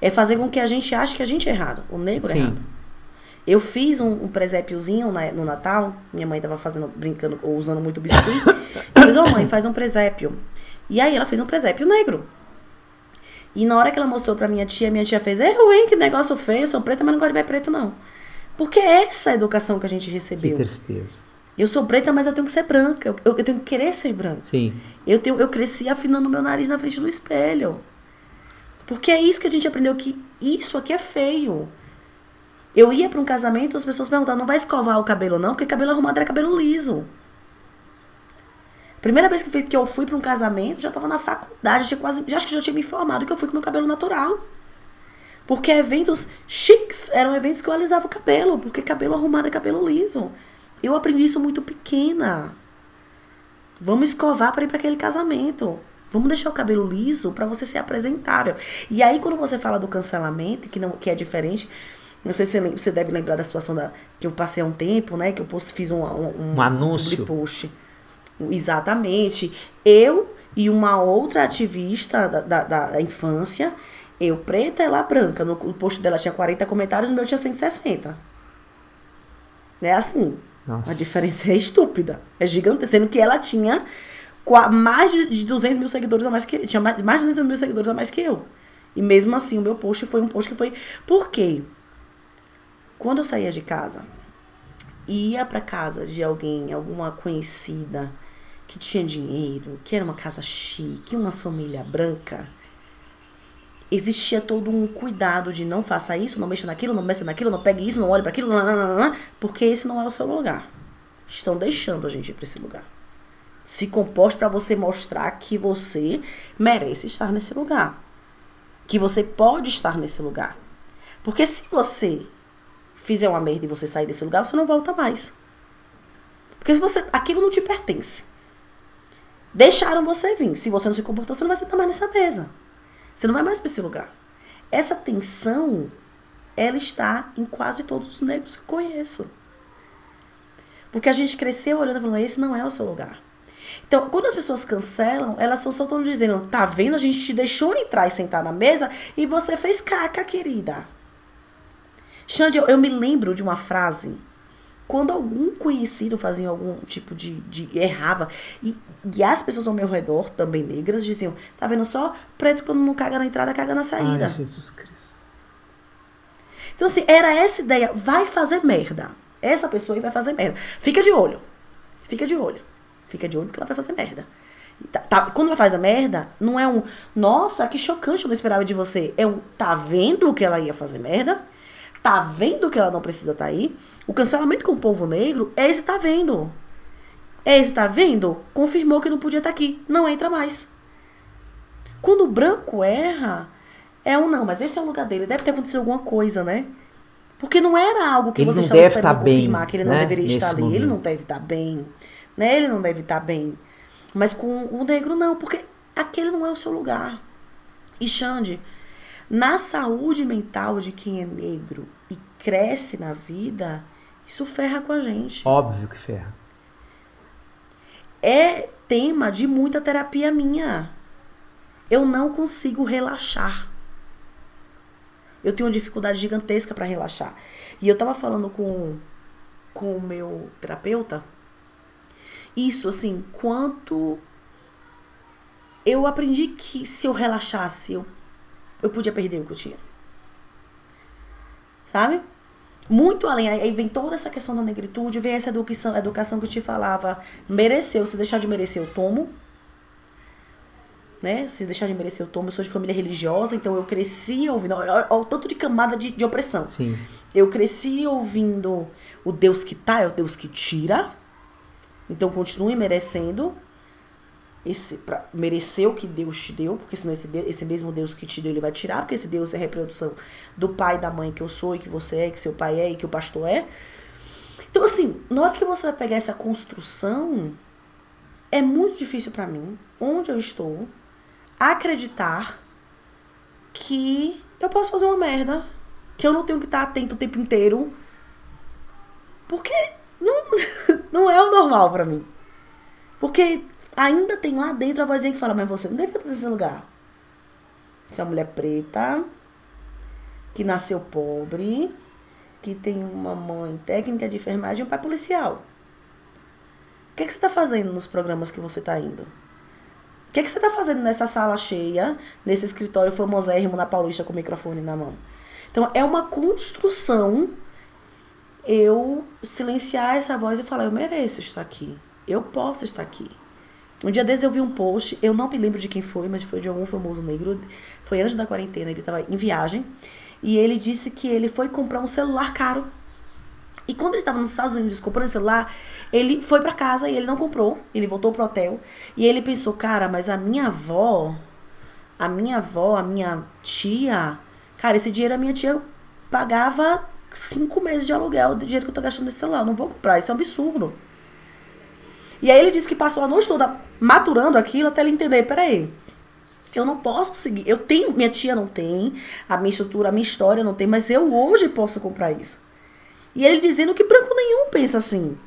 É fazer com que a gente ache que a gente é errado, o negro é Sim. é errado. Eu fiz um, um presépiozinho na, no Natal, minha mãe tava fazendo, brincando, ou usando muito biscuit. (laughs) eu fiz, ô oh, mãe, faz um presépio. E aí ela fez um presépio negro. E na hora que ela mostrou pra minha tia, minha tia fez, é ruim, que negócio feio, eu sou preta, mas não gosto de ver preto, não. Porque é essa a educação que a gente recebeu. Que tristeza. Eu sou preta, mas eu tenho que ser branca. Eu, eu, eu tenho que querer ser branca. Sim. Eu, tenho, eu cresci afinando meu nariz na frente do espelho. Porque é isso que a gente aprendeu, que isso aqui é feio. Eu ia para um casamento, as pessoas perguntavam, não vai escovar o cabelo não? Porque cabelo arrumado era cabelo liso. Primeira vez que eu fui para um casamento, já estava na faculdade, já quase, já acho que já tinha me informado que eu fui com meu cabelo natural. Porque eventos chiques eram eventos que eu alisava o cabelo, porque cabelo arrumado é cabelo liso. Eu aprendi isso muito pequena. Vamos escovar para ir para aquele casamento. Vamos deixar o cabelo liso para você ser apresentável. E aí, quando você fala do cancelamento, que, não, que é diferente, não sei se você, deve lembrar da situação da, que eu passei há um tempo, né? Que eu post, fiz um, um, um anúncio. Post. Exatamente. Eu e uma outra ativista da, da, da infância, eu preta, ela branca. No, post dela tinha 40 comentários, no meu tinha 160. É assim. Nossa. A diferença é estúpida. É gigante, sendo que ela tinha mais de 200 mil seguidores a mais que tinha mais, mais de 200 mil seguidores a mais que eu. E mesmo assim, o meu post foi um post que foi. Por quê? Quando eu saía de casa, ia para casa de alguém, alguma conhecida que tinha dinheiro, que era uma casa chique, uma família branca, existia todo um cuidado de não faça isso, não mexa naquilo, não mexa naquilo, não pegue isso, não olhe para aquilo, porque esse não é o seu lugar. Estão deixando a gente ir para esse lugar. Se comporte para você mostrar que você merece estar nesse lugar. Que você pode estar nesse lugar. Porque se você fizer uma merda e você sair desse lugar, você não volta mais. Porque se você, aquilo não te pertence. Deixaram você vir. Se você não se comportou, você não vai sentar mais nessa mesa. Você não vai mais para esse lugar. Essa tensão, ela está em quase todos os negros que conheço. Porque a gente cresceu olhando e falando, esse não é o seu lugar. Então, quando as pessoas cancelam, elas estão só dizendo, tá vendo? A gente te deixou entrar e sentar na mesa e você fez caca, querida. Xande, eu, eu me lembro de uma frase quando algum conhecido fazia algum tipo de, de errava e, e, as pessoas ao meu redor, também negras, diziam: tá vendo só? Preto quando não caga na entrada, caga na saída. Ai, Jesus Cristo. Então, assim, era essa ideia: vai fazer merda. Essa pessoa aí vai fazer merda. Fica de olho. Fica de olho. Fica de olho que ela vai fazer merda. Tá, tá, quando ela faz a merda, não é um, nossa, que chocante, eu não esperava de você. É um, tá vendo que ela ia fazer merda? Tá vendo que ela não precisa estar tá aí? O cancelamento com o povo negro é esse tá vendo. É esse tá vendo? Confirmou que não podia estar tá aqui. Não entra mais. Quando o branco erra, é um não, mas esse é o lugar dele. Deve ter acontecido alguma coisa, né? Porque não era algo que ele você estava esperando tá confirmar bem, que ele não né? deveria Nesse estar ali. Momento. Ele não deve estar tá bem. Né? Ele não deve estar tá bem. Mas com o negro não, porque aquele não é o seu lugar. E Xande, na saúde mental de quem é negro e cresce na vida, isso ferra com a gente. Óbvio que ferra. É tema de muita terapia minha. Eu não consigo relaxar. Eu tenho uma dificuldade gigantesca para relaxar. E eu tava falando com, com o meu terapeuta isso, assim, quanto eu aprendi que se eu relaxasse, eu, eu podia perder o que eu tinha. Sabe? Muito além. Aí vem toda essa questão da negritude, vem essa educação, educação que eu te falava. Mereceu, se deixar de merecer, eu tomo. Né? Se deixar de merecer, eu tomo. Eu sou de família religiosa, então eu cresci ouvindo. Olha o tanto de camada de, de opressão. Sim. Eu cresci ouvindo o Deus que tá é o Deus que tira. Então continue merecendo esse pra merecer o que Deus te deu, porque senão esse, esse mesmo Deus que te deu ele vai tirar, porque esse Deus é reprodução do pai e da mãe que eu sou e que você é, que seu pai é e que o pastor é. Então assim, na hora que você vai pegar essa construção, é muito difícil para mim, onde eu estou, acreditar que eu posso fazer uma merda, que eu não tenho que estar atento o tempo inteiro, porque não, (laughs) não é o normal para mim. Porque ainda tem lá dentro a vozinha que fala, mas você não deve estar nesse lugar. Você é uma mulher preta, que nasceu pobre, que tem uma mãe técnica de enfermagem e um pai policial. O que, é que você está fazendo nos programas que você está indo? O que, é que você está fazendo nessa sala cheia, nesse escritório famosérrimo na Paulista com o microfone na mão? Então, é uma construção eu silenciar essa voz e falar: eu mereço estar aqui. Eu posso estar aqui. Um dia desses eu vi um post, eu não me lembro de quem foi, mas foi de algum famoso negro. Foi antes da quarentena, ele estava em viagem. E ele disse que ele foi comprar um celular caro. E quando ele estava nos Estados Unidos comprando celular, ele foi para casa e ele não comprou. Ele voltou pro hotel. E ele pensou, cara, mas a minha avó, a minha avó, a minha tia, cara, esse dinheiro a minha tia pagava cinco meses de aluguel do dinheiro que eu tô gastando nesse celular. Não vou comprar, isso é um absurdo. E aí ele disse que passou a noite toda maturando aquilo até ele entender, peraí, eu não posso seguir. Eu tenho, minha tia não tem, a minha estrutura, a minha história não tem, mas eu hoje posso comprar isso. E ele dizendo que branco nenhum pensa assim.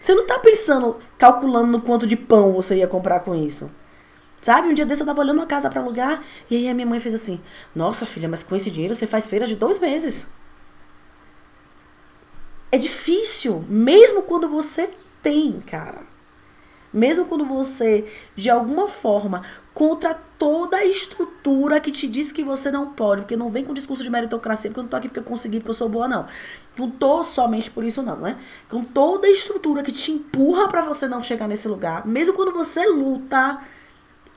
Você não tá pensando, calculando no quanto de pão você ia comprar com isso. Sabe? Um dia desse eu tava olhando uma casa para alugar e aí a minha mãe fez assim: Nossa filha, mas com esse dinheiro você faz feira de dois meses. É difícil, mesmo quando você tem, cara. Mesmo quando você, de alguma forma, contra toda a estrutura que te diz que você não pode, porque não vem com discurso de meritocracia, porque eu não tô aqui porque eu consegui, porque eu sou boa, não. Não tô somente por isso, não, né? Com toda a estrutura que te empurra para você não chegar nesse lugar, mesmo quando você luta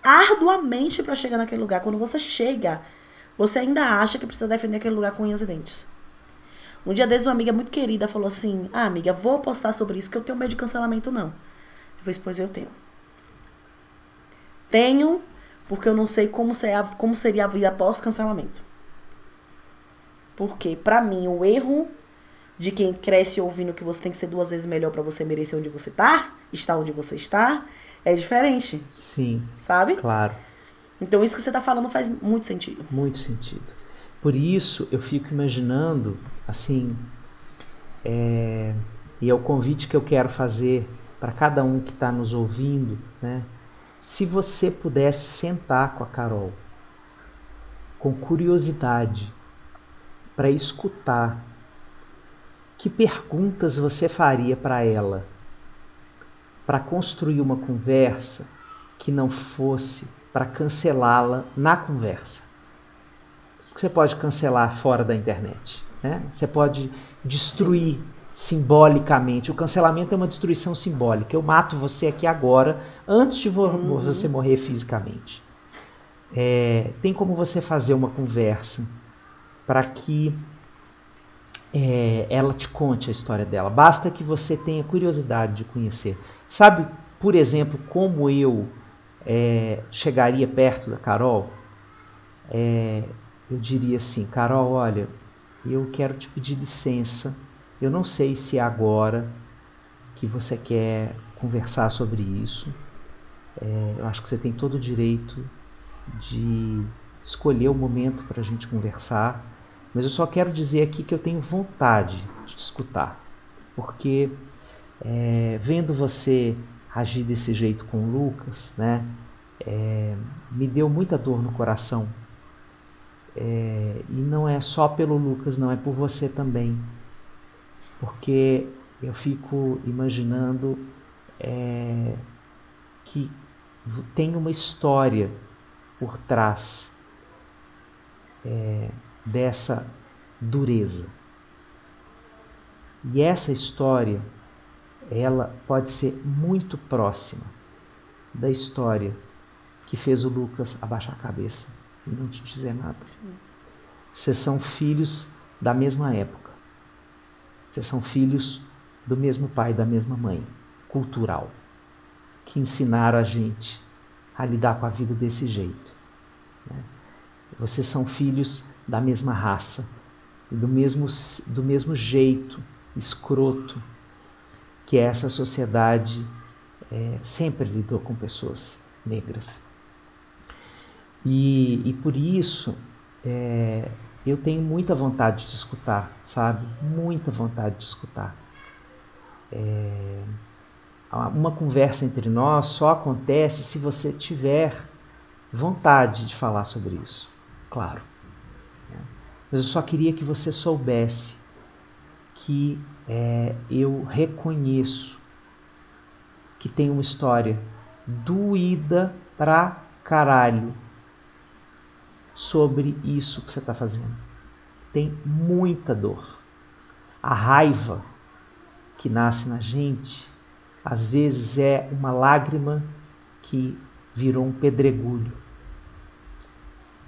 arduamente para chegar naquele lugar, quando você chega, você ainda acha que precisa defender aquele lugar com unhas e dentes. Um dia desses, uma amiga muito querida falou assim: Ah, amiga, vou postar sobre isso porque eu tenho medo de cancelamento, não. Eu falei, pois eu tenho. Tenho, porque eu não sei como seria, como seria a vida após cancelamento. Porque, para mim, o erro de quem cresce ouvindo que você tem que ser duas vezes melhor para você merecer onde você tá, estar onde você está, é diferente. Sim. Sabe? Claro. Então, isso que você tá falando faz muito sentido. Muito sentido. Por isso, eu fico imaginando assim, é, e é o convite que eu quero fazer para cada um que está nos ouvindo, né? Se você pudesse sentar com a Carol com curiosidade para escutar que perguntas você faria para ela para construir uma conversa que não fosse para cancelá-la na conversa. Você pode cancelar fora da internet. Né? Você pode destruir simbolicamente. O cancelamento é uma destruição simbólica. Eu mato você aqui agora, antes de uhum. você morrer fisicamente. É, tem como você fazer uma conversa para que é, ela te conte a história dela. Basta que você tenha curiosidade de conhecer. Sabe, por exemplo, como eu é, chegaria perto da Carol? Eu diria assim, Carol, olha, eu quero te pedir licença. Eu não sei se é agora que você quer conversar sobre isso. É, eu acho que você tem todo o direito de escolher o momento para a gente conversar. Mas eu só quero dizer aqui que eu tenho vontade de te escutar, porque é, vendo você agir desse jeito com o Lucas, né, é, me deu muita dor no coração é, e não é só pelo Lucas, não, é por você também. Porque eu fico imaginando é, que tem uma história por trás é, dessa dureza. E essa história, ela pode ser muito próxima da história que fez o Lucas abaixar a cabeça e não te dizer nada. Vocês são filhos da mesma época. Vocês são filhos do mesmo pai, da mesma mãe, cultural, que ensinaram a gente a lidar com a vida desse jeito. Né? Vocês são filhos da mesma raça, do mesmo, do mesmo jeito escroto que essa sociedade é, sempre lidou com pessoas negras. E, e por isso é, eu tenho muita vontade de escutar, sabe? Muita vontade de escutar. É, uma conversa entre nós só acontece se você tiver vontade de falar sobre isso, claro. Né? Mas eu só queria que você soubesse que é, eu reconheço que tem uma história doída pra caralho sobre isso que você está fazendo. Tem muita dor. A raiva que nasce na gente, às vezes é uma lágrima que virou um pedregulho.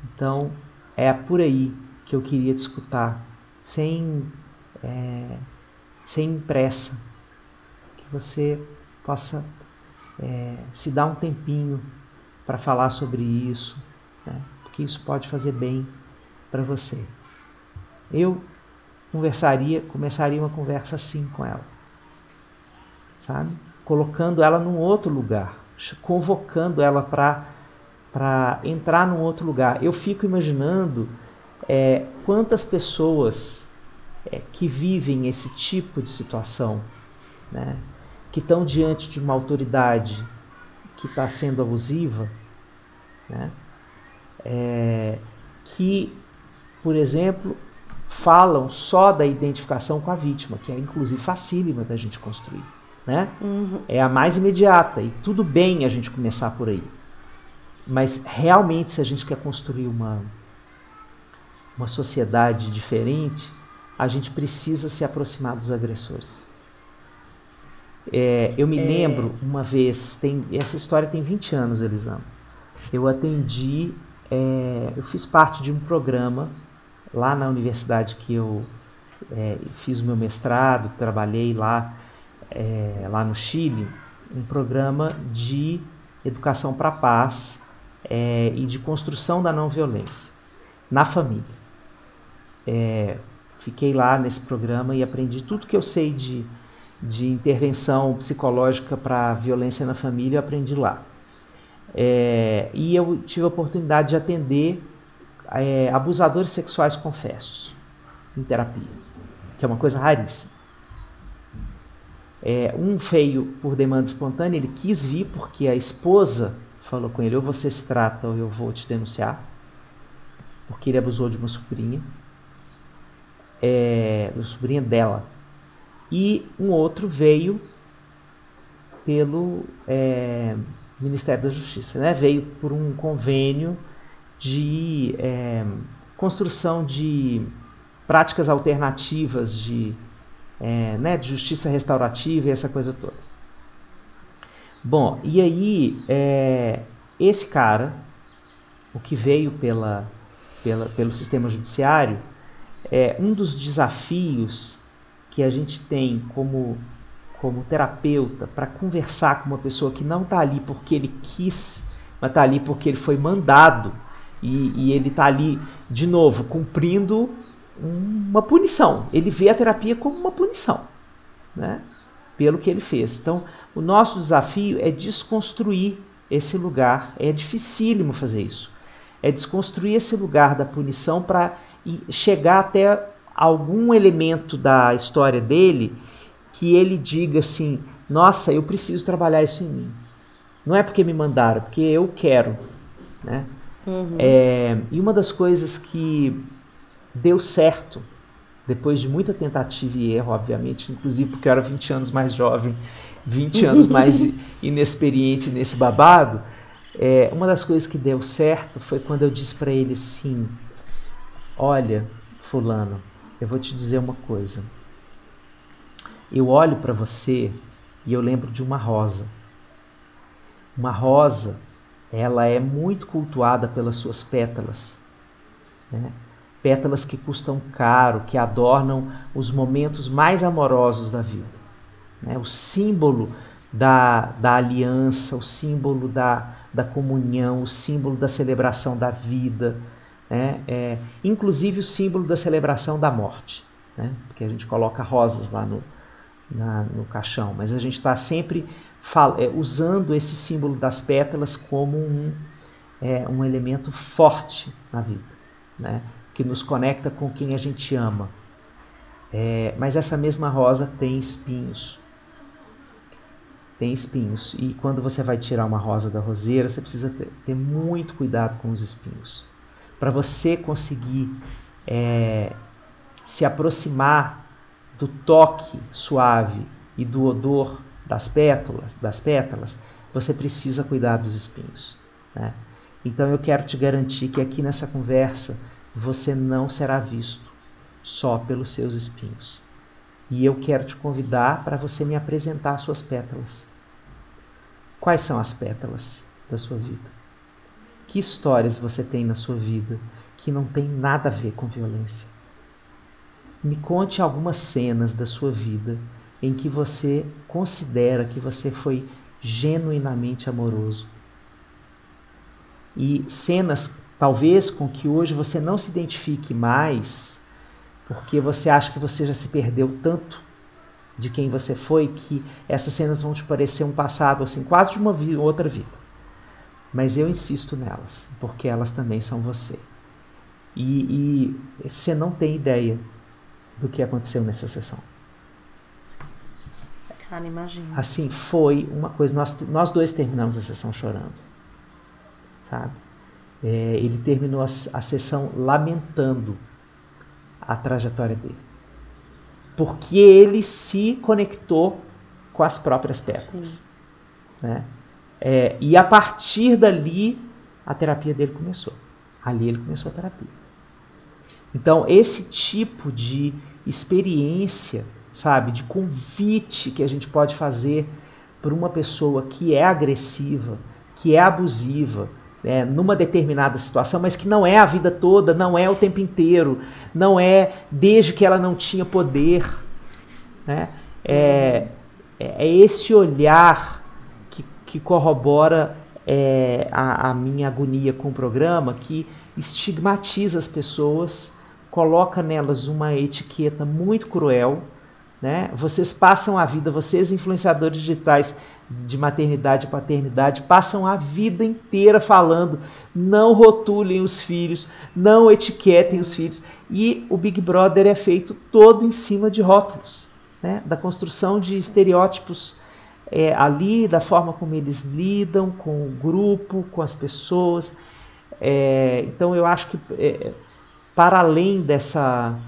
Então, é por aí que eu queria te escutar, sem, é, sem pressa, que você possa é, se dar um tempinho para falar sobre isso, né? Que isso pode fazer bem para você. Eu conversaria, começaria uma conversa assim com ela, sabe? Colocando ela num outro lugar, convocando ela para para entrar num outro lugar. Eu fico imaginando é, quantas pessoas é, que vivem esse tipo de situação, né, que estão diante de uma autoridade que está sendo abusiva, né, é, que, por exemplo, falam só da identificação com a vítima, que é inclusive facílima da gente construir. Né? Uhum. É a mais imediata e tudo bem a gente começar por aí. Mas realmente, se a gente quer construir uma, uma sociedade diferente, a gente precisa se aproximar dos agressores. É, eu me é... lembro uma vez, tem, essa história tem 20 anos, Elisama. Eu atendi é, eu fiz parte de um programa lá na universidade que eu é, fiz o meu mestrado, trabalhei lá, é, lá no Chile, um programa de educação para a paz é, e de construção da não violência na família. É, fiquei lá nesse programa e aprendi tudo que eu sei de, de intervenção psicológica para violência na família, eu aprendi lá. É, e eu tive a oportunidade de atender é, abusadores sexuais confessos em terapia, que é uma coisa raríssima. É, um feio por demanda espontânea, ele quis vir porque a esposa falou com ele: ou você se trata ou eu vou te denunciar, porque ele abusou de uma sobrinha, é, uma sobrinha dela. E um outro veio pelo é, Ministério da Justiça, né? veio por um convênio de é, construção de práticas alternativas de é, né, de justiça restaurativa e essa coisa toda. Bom, e aí é, esse cara, o que veio pela, pela, pelo sistema judiciário, é um dos desafios que a gente tem como, como terapeuta para conversar com uma pessoa que não está ali porque ele quis, mas está ali porque ele foi mandado e, e ele está ali, de novo, cumprindo uma punição. Ele vê a terapia como uma punição, né? Pelo que ele fez. Então, o nosso desafio é desconstruir esse lugar. É dificílimo fazer isso. É desconstruir esse lugar da punição para chegar até algum elemento da história dele que ele diga assim: nossa, eu preciso trabalhar isso em mim. Não é porque me mandaram, é porque eu quero. Né? Uhum. É, e uma das coisas que deu certo, depois de muita tentativa e erro, obviamente, inclusive porque eu era 20 anos mais jovem, (laughs) 20 anos mais (laughs) inexperiente nesse babado, é, uma das coisas que deu certo foi quando eu disse para ele assim: Olha, Fulano, eu vou te dizer uma coisa. Eu olho para você e eu lembro de uma rosa. Uma rosa, ela é muito cultuada pelas suas pétalas. Né? pétalas que custam caro, que adornam os momentos mais amorosos da vida. Né? O símbolo da, da aliança, o símbolo da, da comunhão, o símbolo da celebração da vida, né? é, inclusive o símbolo da celebração da morte, né? porque a gente coloca rosas lá no, na, no caixão, mas a gente está sempre é, usando esse símbolo das pétalas como um, é, um elemento forte na vida. Né? que nos conecta com quem a gente ama. É, mas essa mesma rosa tem espinhos. Tem espinhos. E quando você vai tirar uma rosa da roseira, você precisa ter, ter muito cuidado com os espinhos. Para você conseguir é, se aproximar do toque suave e do odor das pétalas, das pétalas, você precisa cuidar dos espinhos. Né? Então eu quero te garantir que aqui nessa conversa você não será visto só pelos seus espinhos. E eu quero te convidar para você me apresentar suas pétalas. Quais são as pétalas da sua vida? Que histórias você tem na sua vida que não tem nada a ver com violência? Me conte algumas cenas da sua vida em que você considera que você foi genuinamente amoroso. E cenas talvez com que hoje você não se identifique mais, porque você acha que você já se perdeu tanto de quem você foi que essas cenas vão te parecer um passado assim, quase de uma outra vida. Mas eu insisto nelas, porque elas também são você. E você não tem ideia do que aconteceu nessa sessão. Cara, imagina. Assim, foi uma coisa. Nós, nós dois terminamos a sessão chorando. Sabe? é, ele terminou a, a sessão lamentando a trajetória dele. Porque ele se conectou com as próprias pétalas. Né? É, e a partir dali, a terapia dele começou. Ali ele começou a terapia. Então, esse tipo de experiência, sabe, de convite que a gente pode fazer para uma pessoa que é agressiva, que é abusiva, é, numa determinada situação, mas que não é a vida toda, não é o tempo inteiro, não é desde que ela não tinha poder. Né? É, é esse olhar que, que corrobora é, a, a minha agonia com o programa, que estigmatiza as pessoas, coloca nelas uma etiqueta muito cruel. Né? Vocês passam a vida, vocês influenciadores digitais, de maternidade e paternidade passam a vida inteira falando não rotulem os filhos, não etiquetem os filhos. E o Big Brother é feito todo em cima de rótulos, né? da construção de estereótipos é, ali, da forma como eles lidam com o grupo, com as pessoas. É, então eu acho que é, para além dessa,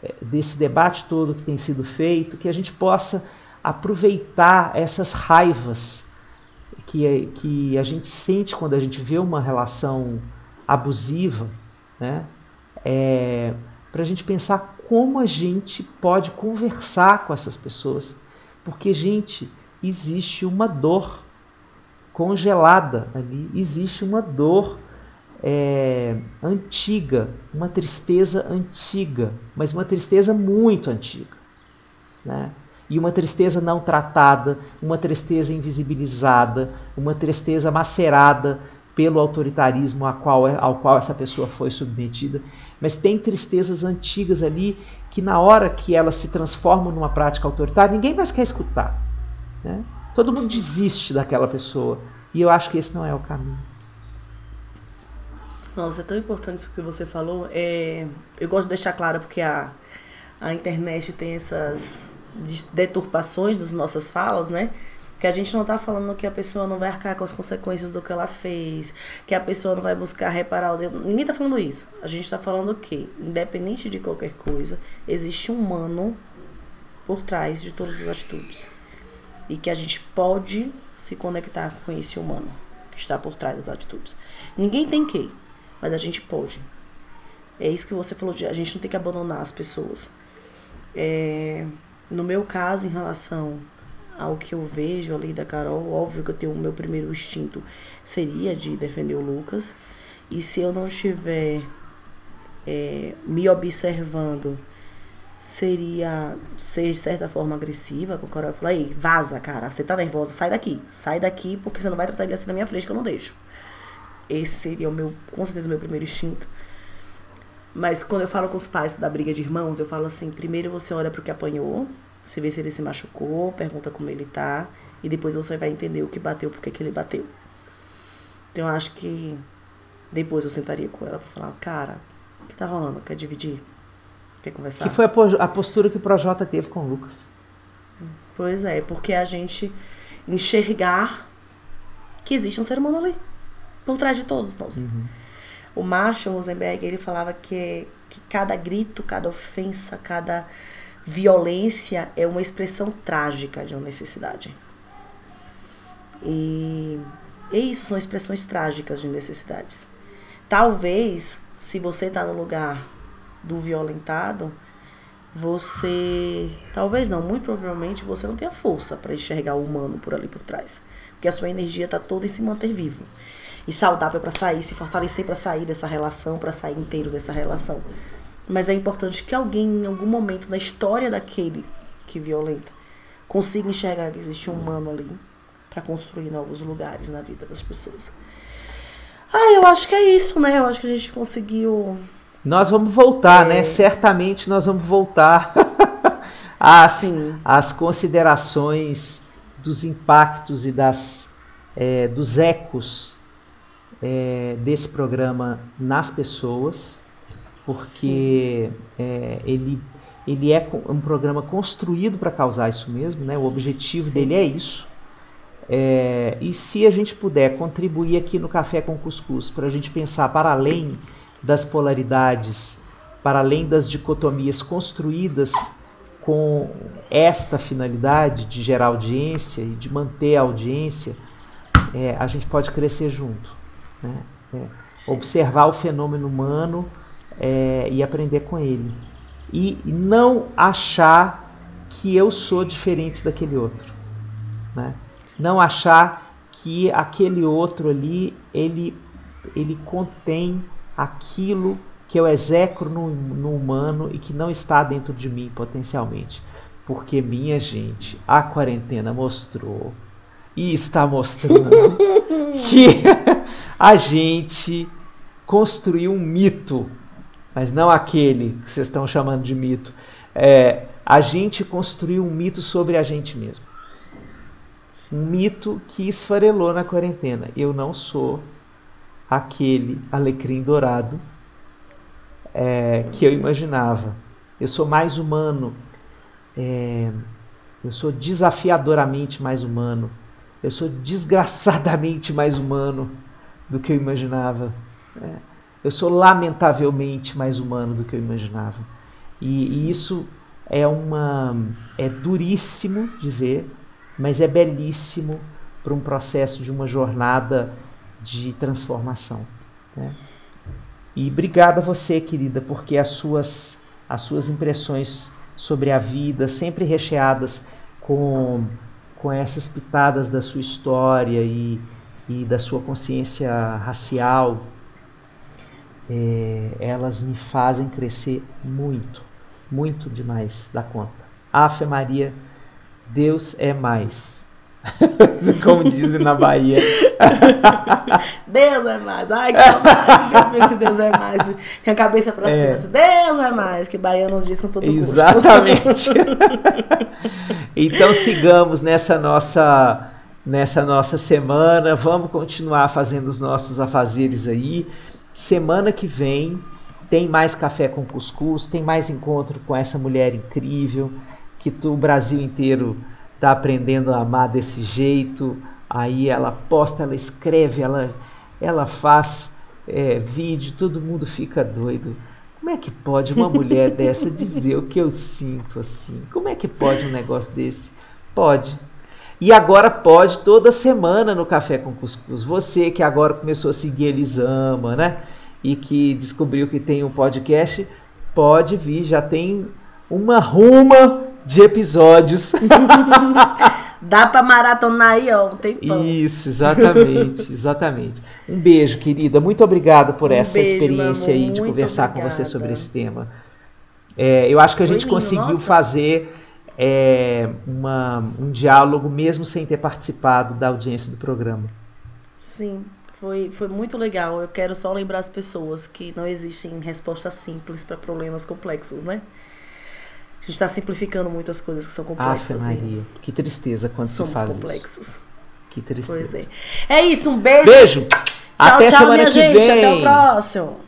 é, desse debate todo que tem sido feito, que a gente possa aproveitar essas raivas que, que a gente sente quando a gente vê uma relação abusiva, né? É, para a gente pensar como a gente pode conversar com essas pessoas. Porque, gente, existe uma dor congelada ali, existe uma dor é, antiga, uma tristeza antiga, mas uma tristeza muito antiga. Né? E uma tristeza não tratada, uma tristeza invisibilizada, uma tristeza macerada pelo autoritarismo ao qual, ao qual essa pessoa foi submetida. Mas tem tristezas antigas ali que, na hora que elas se transformam numa prática autoritária, ninguém mais quer escutar. Né? Todo mundo desiste daquela pessoa. E eu acho que esse não é o caminho. Nossa, é tão importante isso que você falou. É, eu gosto de deixar claro porque a, a internet tem essas deturpações das nossas falas, né? Que a gente não está falando que a pessoa não vai arcar com as consequências do que ela fez, que a pessoa não vai buscar reparar os erros. Ninguém está falando isso. A gente está falando que, independente de qualquer coisa, existe um humano por trás de todas as atitudes. E que a gente pode se conectar com esse humano que está por trás das atitudes. Ninguém tem que, mas a gente pode. É isso que você falou de a gente não tem que abandonar as pessoas. É, no meu caso, em relação ao que eu vejo ali da Carol, óbvio que eu tenho o meu primeiro instinto seria de defender o Lucas. E se eu não estiver é, me observando, seria ser de certa forma agressiva com a Carol. Eu falo, aí, vaza, cara, você tá nervosa, sai daqui. Sai daqui porque você não vai tratar ele assim na minha frente que eu não deixo. Esse seria o meu, com certeza, o meu primeiro instinto. Mas quando eu falo com os pais da briga de irmãos, eu falo assim: primeiro você olha pro que apanhou, você vê se ele se machucou, pergunta como ele tá, e depois você vai entender o que bateu, porque que ele bateu. Então eu acho que depois eu sentaria com ela pra falar: cara, o que tá rolando? Quer dividir? Quer conversar? Que foi a postura que o Projota teve com o Lucas. Pois é, porque a gente enxergar que existe um ser humano ali, por trás de todos nós. Uhum. O Marshall Rosenberg, ele falava que, que cada grito, cada ofensa, cada violência é uma expressão trágica de uma necessidade. E é isso, são expressões trágicas de necessidades. Talvez, se você está no lugar do violentado, você. Talvez não, muito provavelmente você não tenha força para enxergar o humano por ali por trás. Porque a sua energia está toda em se manter vivo e saudável para sair, se fortalecer para sair dessa relação, para sair inteiro dessa relação. Mas é importante que alguém, em algum momento na história daquele que violenta, consiga enxergar que existe um humano ali para construir novos lugares na vida das pessoas. Ah, eu acho que é isso, né? Eu acho que a gente conseguiu. Nós vamos voltar, né? é... né? Certamente nós vamos voltar (laughs) às, às considerações dos impactos e das, é, dos ecos é, desse programa nas pessoas, porque é, ele, ele é um programa construído para causar isso mesmo, né? o objetivo Sim. dele é isso. É, e se a gente puder contribuir aqui no Café com Cuscuz para a gente pensar para além das polaridades, para além das dicotomias construídas com esta finalidade de gerar audiência e de manter a audiência, é, a gente pode crescer junto. Né? É, observar o fenômeno humano é, e aprender com ele. E não achar que eu sou diferente daquele outro. Né? Não achar que aquele outro ali, ele, ele contém aquilo que eu execro no, no humano e que não está dentro de mim potencialmente. Porque, minha gente, a quarentena mostrou e está mostrando (laughs) que a gente construiu um mito, mas não aquele que vocês estão chamando de mito. É, a gente construiu um mito sobre a gente mesmo. Um mito que esfarelou na quarentena. Eu não sou aquele alecrim dourado é, que eu imaginava. Eu sou mais humano. É, eu sou desafiadoramente mais humano. Eu sou desgraçadamente mais humano do que eu imaginava. É, eu sou lamentavelmente mais humano do que eu imaginava. E, e, isso é uma é duríssimo de ver, mas é belíssimo para um processo de uma jornada de transformação. Né? E obrigada a você, querida, porque as suas as suas impressões sobre a vida, sempre recheadas com, com essas pitadas da sua história e, e da sua consciência racial, é, elas me fazem crescer muito, muito demais da conta. Ave Maria, Deus é mais. (laughs) Como dizem na Bahia. (laughs) Deus é mais. Ai, que saudade de Deus é mais. Com a cabeça pra cima. É. Assim, Deus é mais. Que baiano diz com todo Exatamente. Exatamente. (laughs) então sigamos nessa nossa, nessa nossa semana. Vamos continuar fazendo os nossos afazeres aí. Semana que vem tem mais café com cuscuz, tem mais encontro com essa mulher incrível que tu, o Brasil inteiro está aprendendo a amar desse jeito. Aí ela posta, ela escreve, ela, ela faz é, vídeo, todo mundo fica doido. Como é que pode uma mulher (laughs) dessa dizer o que eu sinto assim? Como é que pode um negócio desse? Pode. E agora pode toda semana no Café com Cuscuz. Você que agora começou a seguir Elisama, né? E que descobriu que tem um podcast, pode vir, já tem uma ruma de episódios. (laughs) Dá para maratonar aí, ó, um tempão. Isso, exatamente, (laughs) exatamente. Um beijo, querida. Muito obrigado por um essa beijo, experiência aí de conversar obrigada. com você sobre esse tema. É, eu acho que a gente conseguiu fazer é, uma, um diálogo mesmo sem ter participado da audiência do programa. Sim, foi, foi muito legal. Eu quero só lembrar as pessoas que não existem respostas simples para problemas complexos, né? A gente está simplificando muitas coisas que são complexas. Ave Maria, que tristeza quando Somos se faz complexos. Isso. Que tristeza. Pois é. É isso, um beijo. Beijo. Tchau, Até tchau, minha gente. Vem. Até o próximo.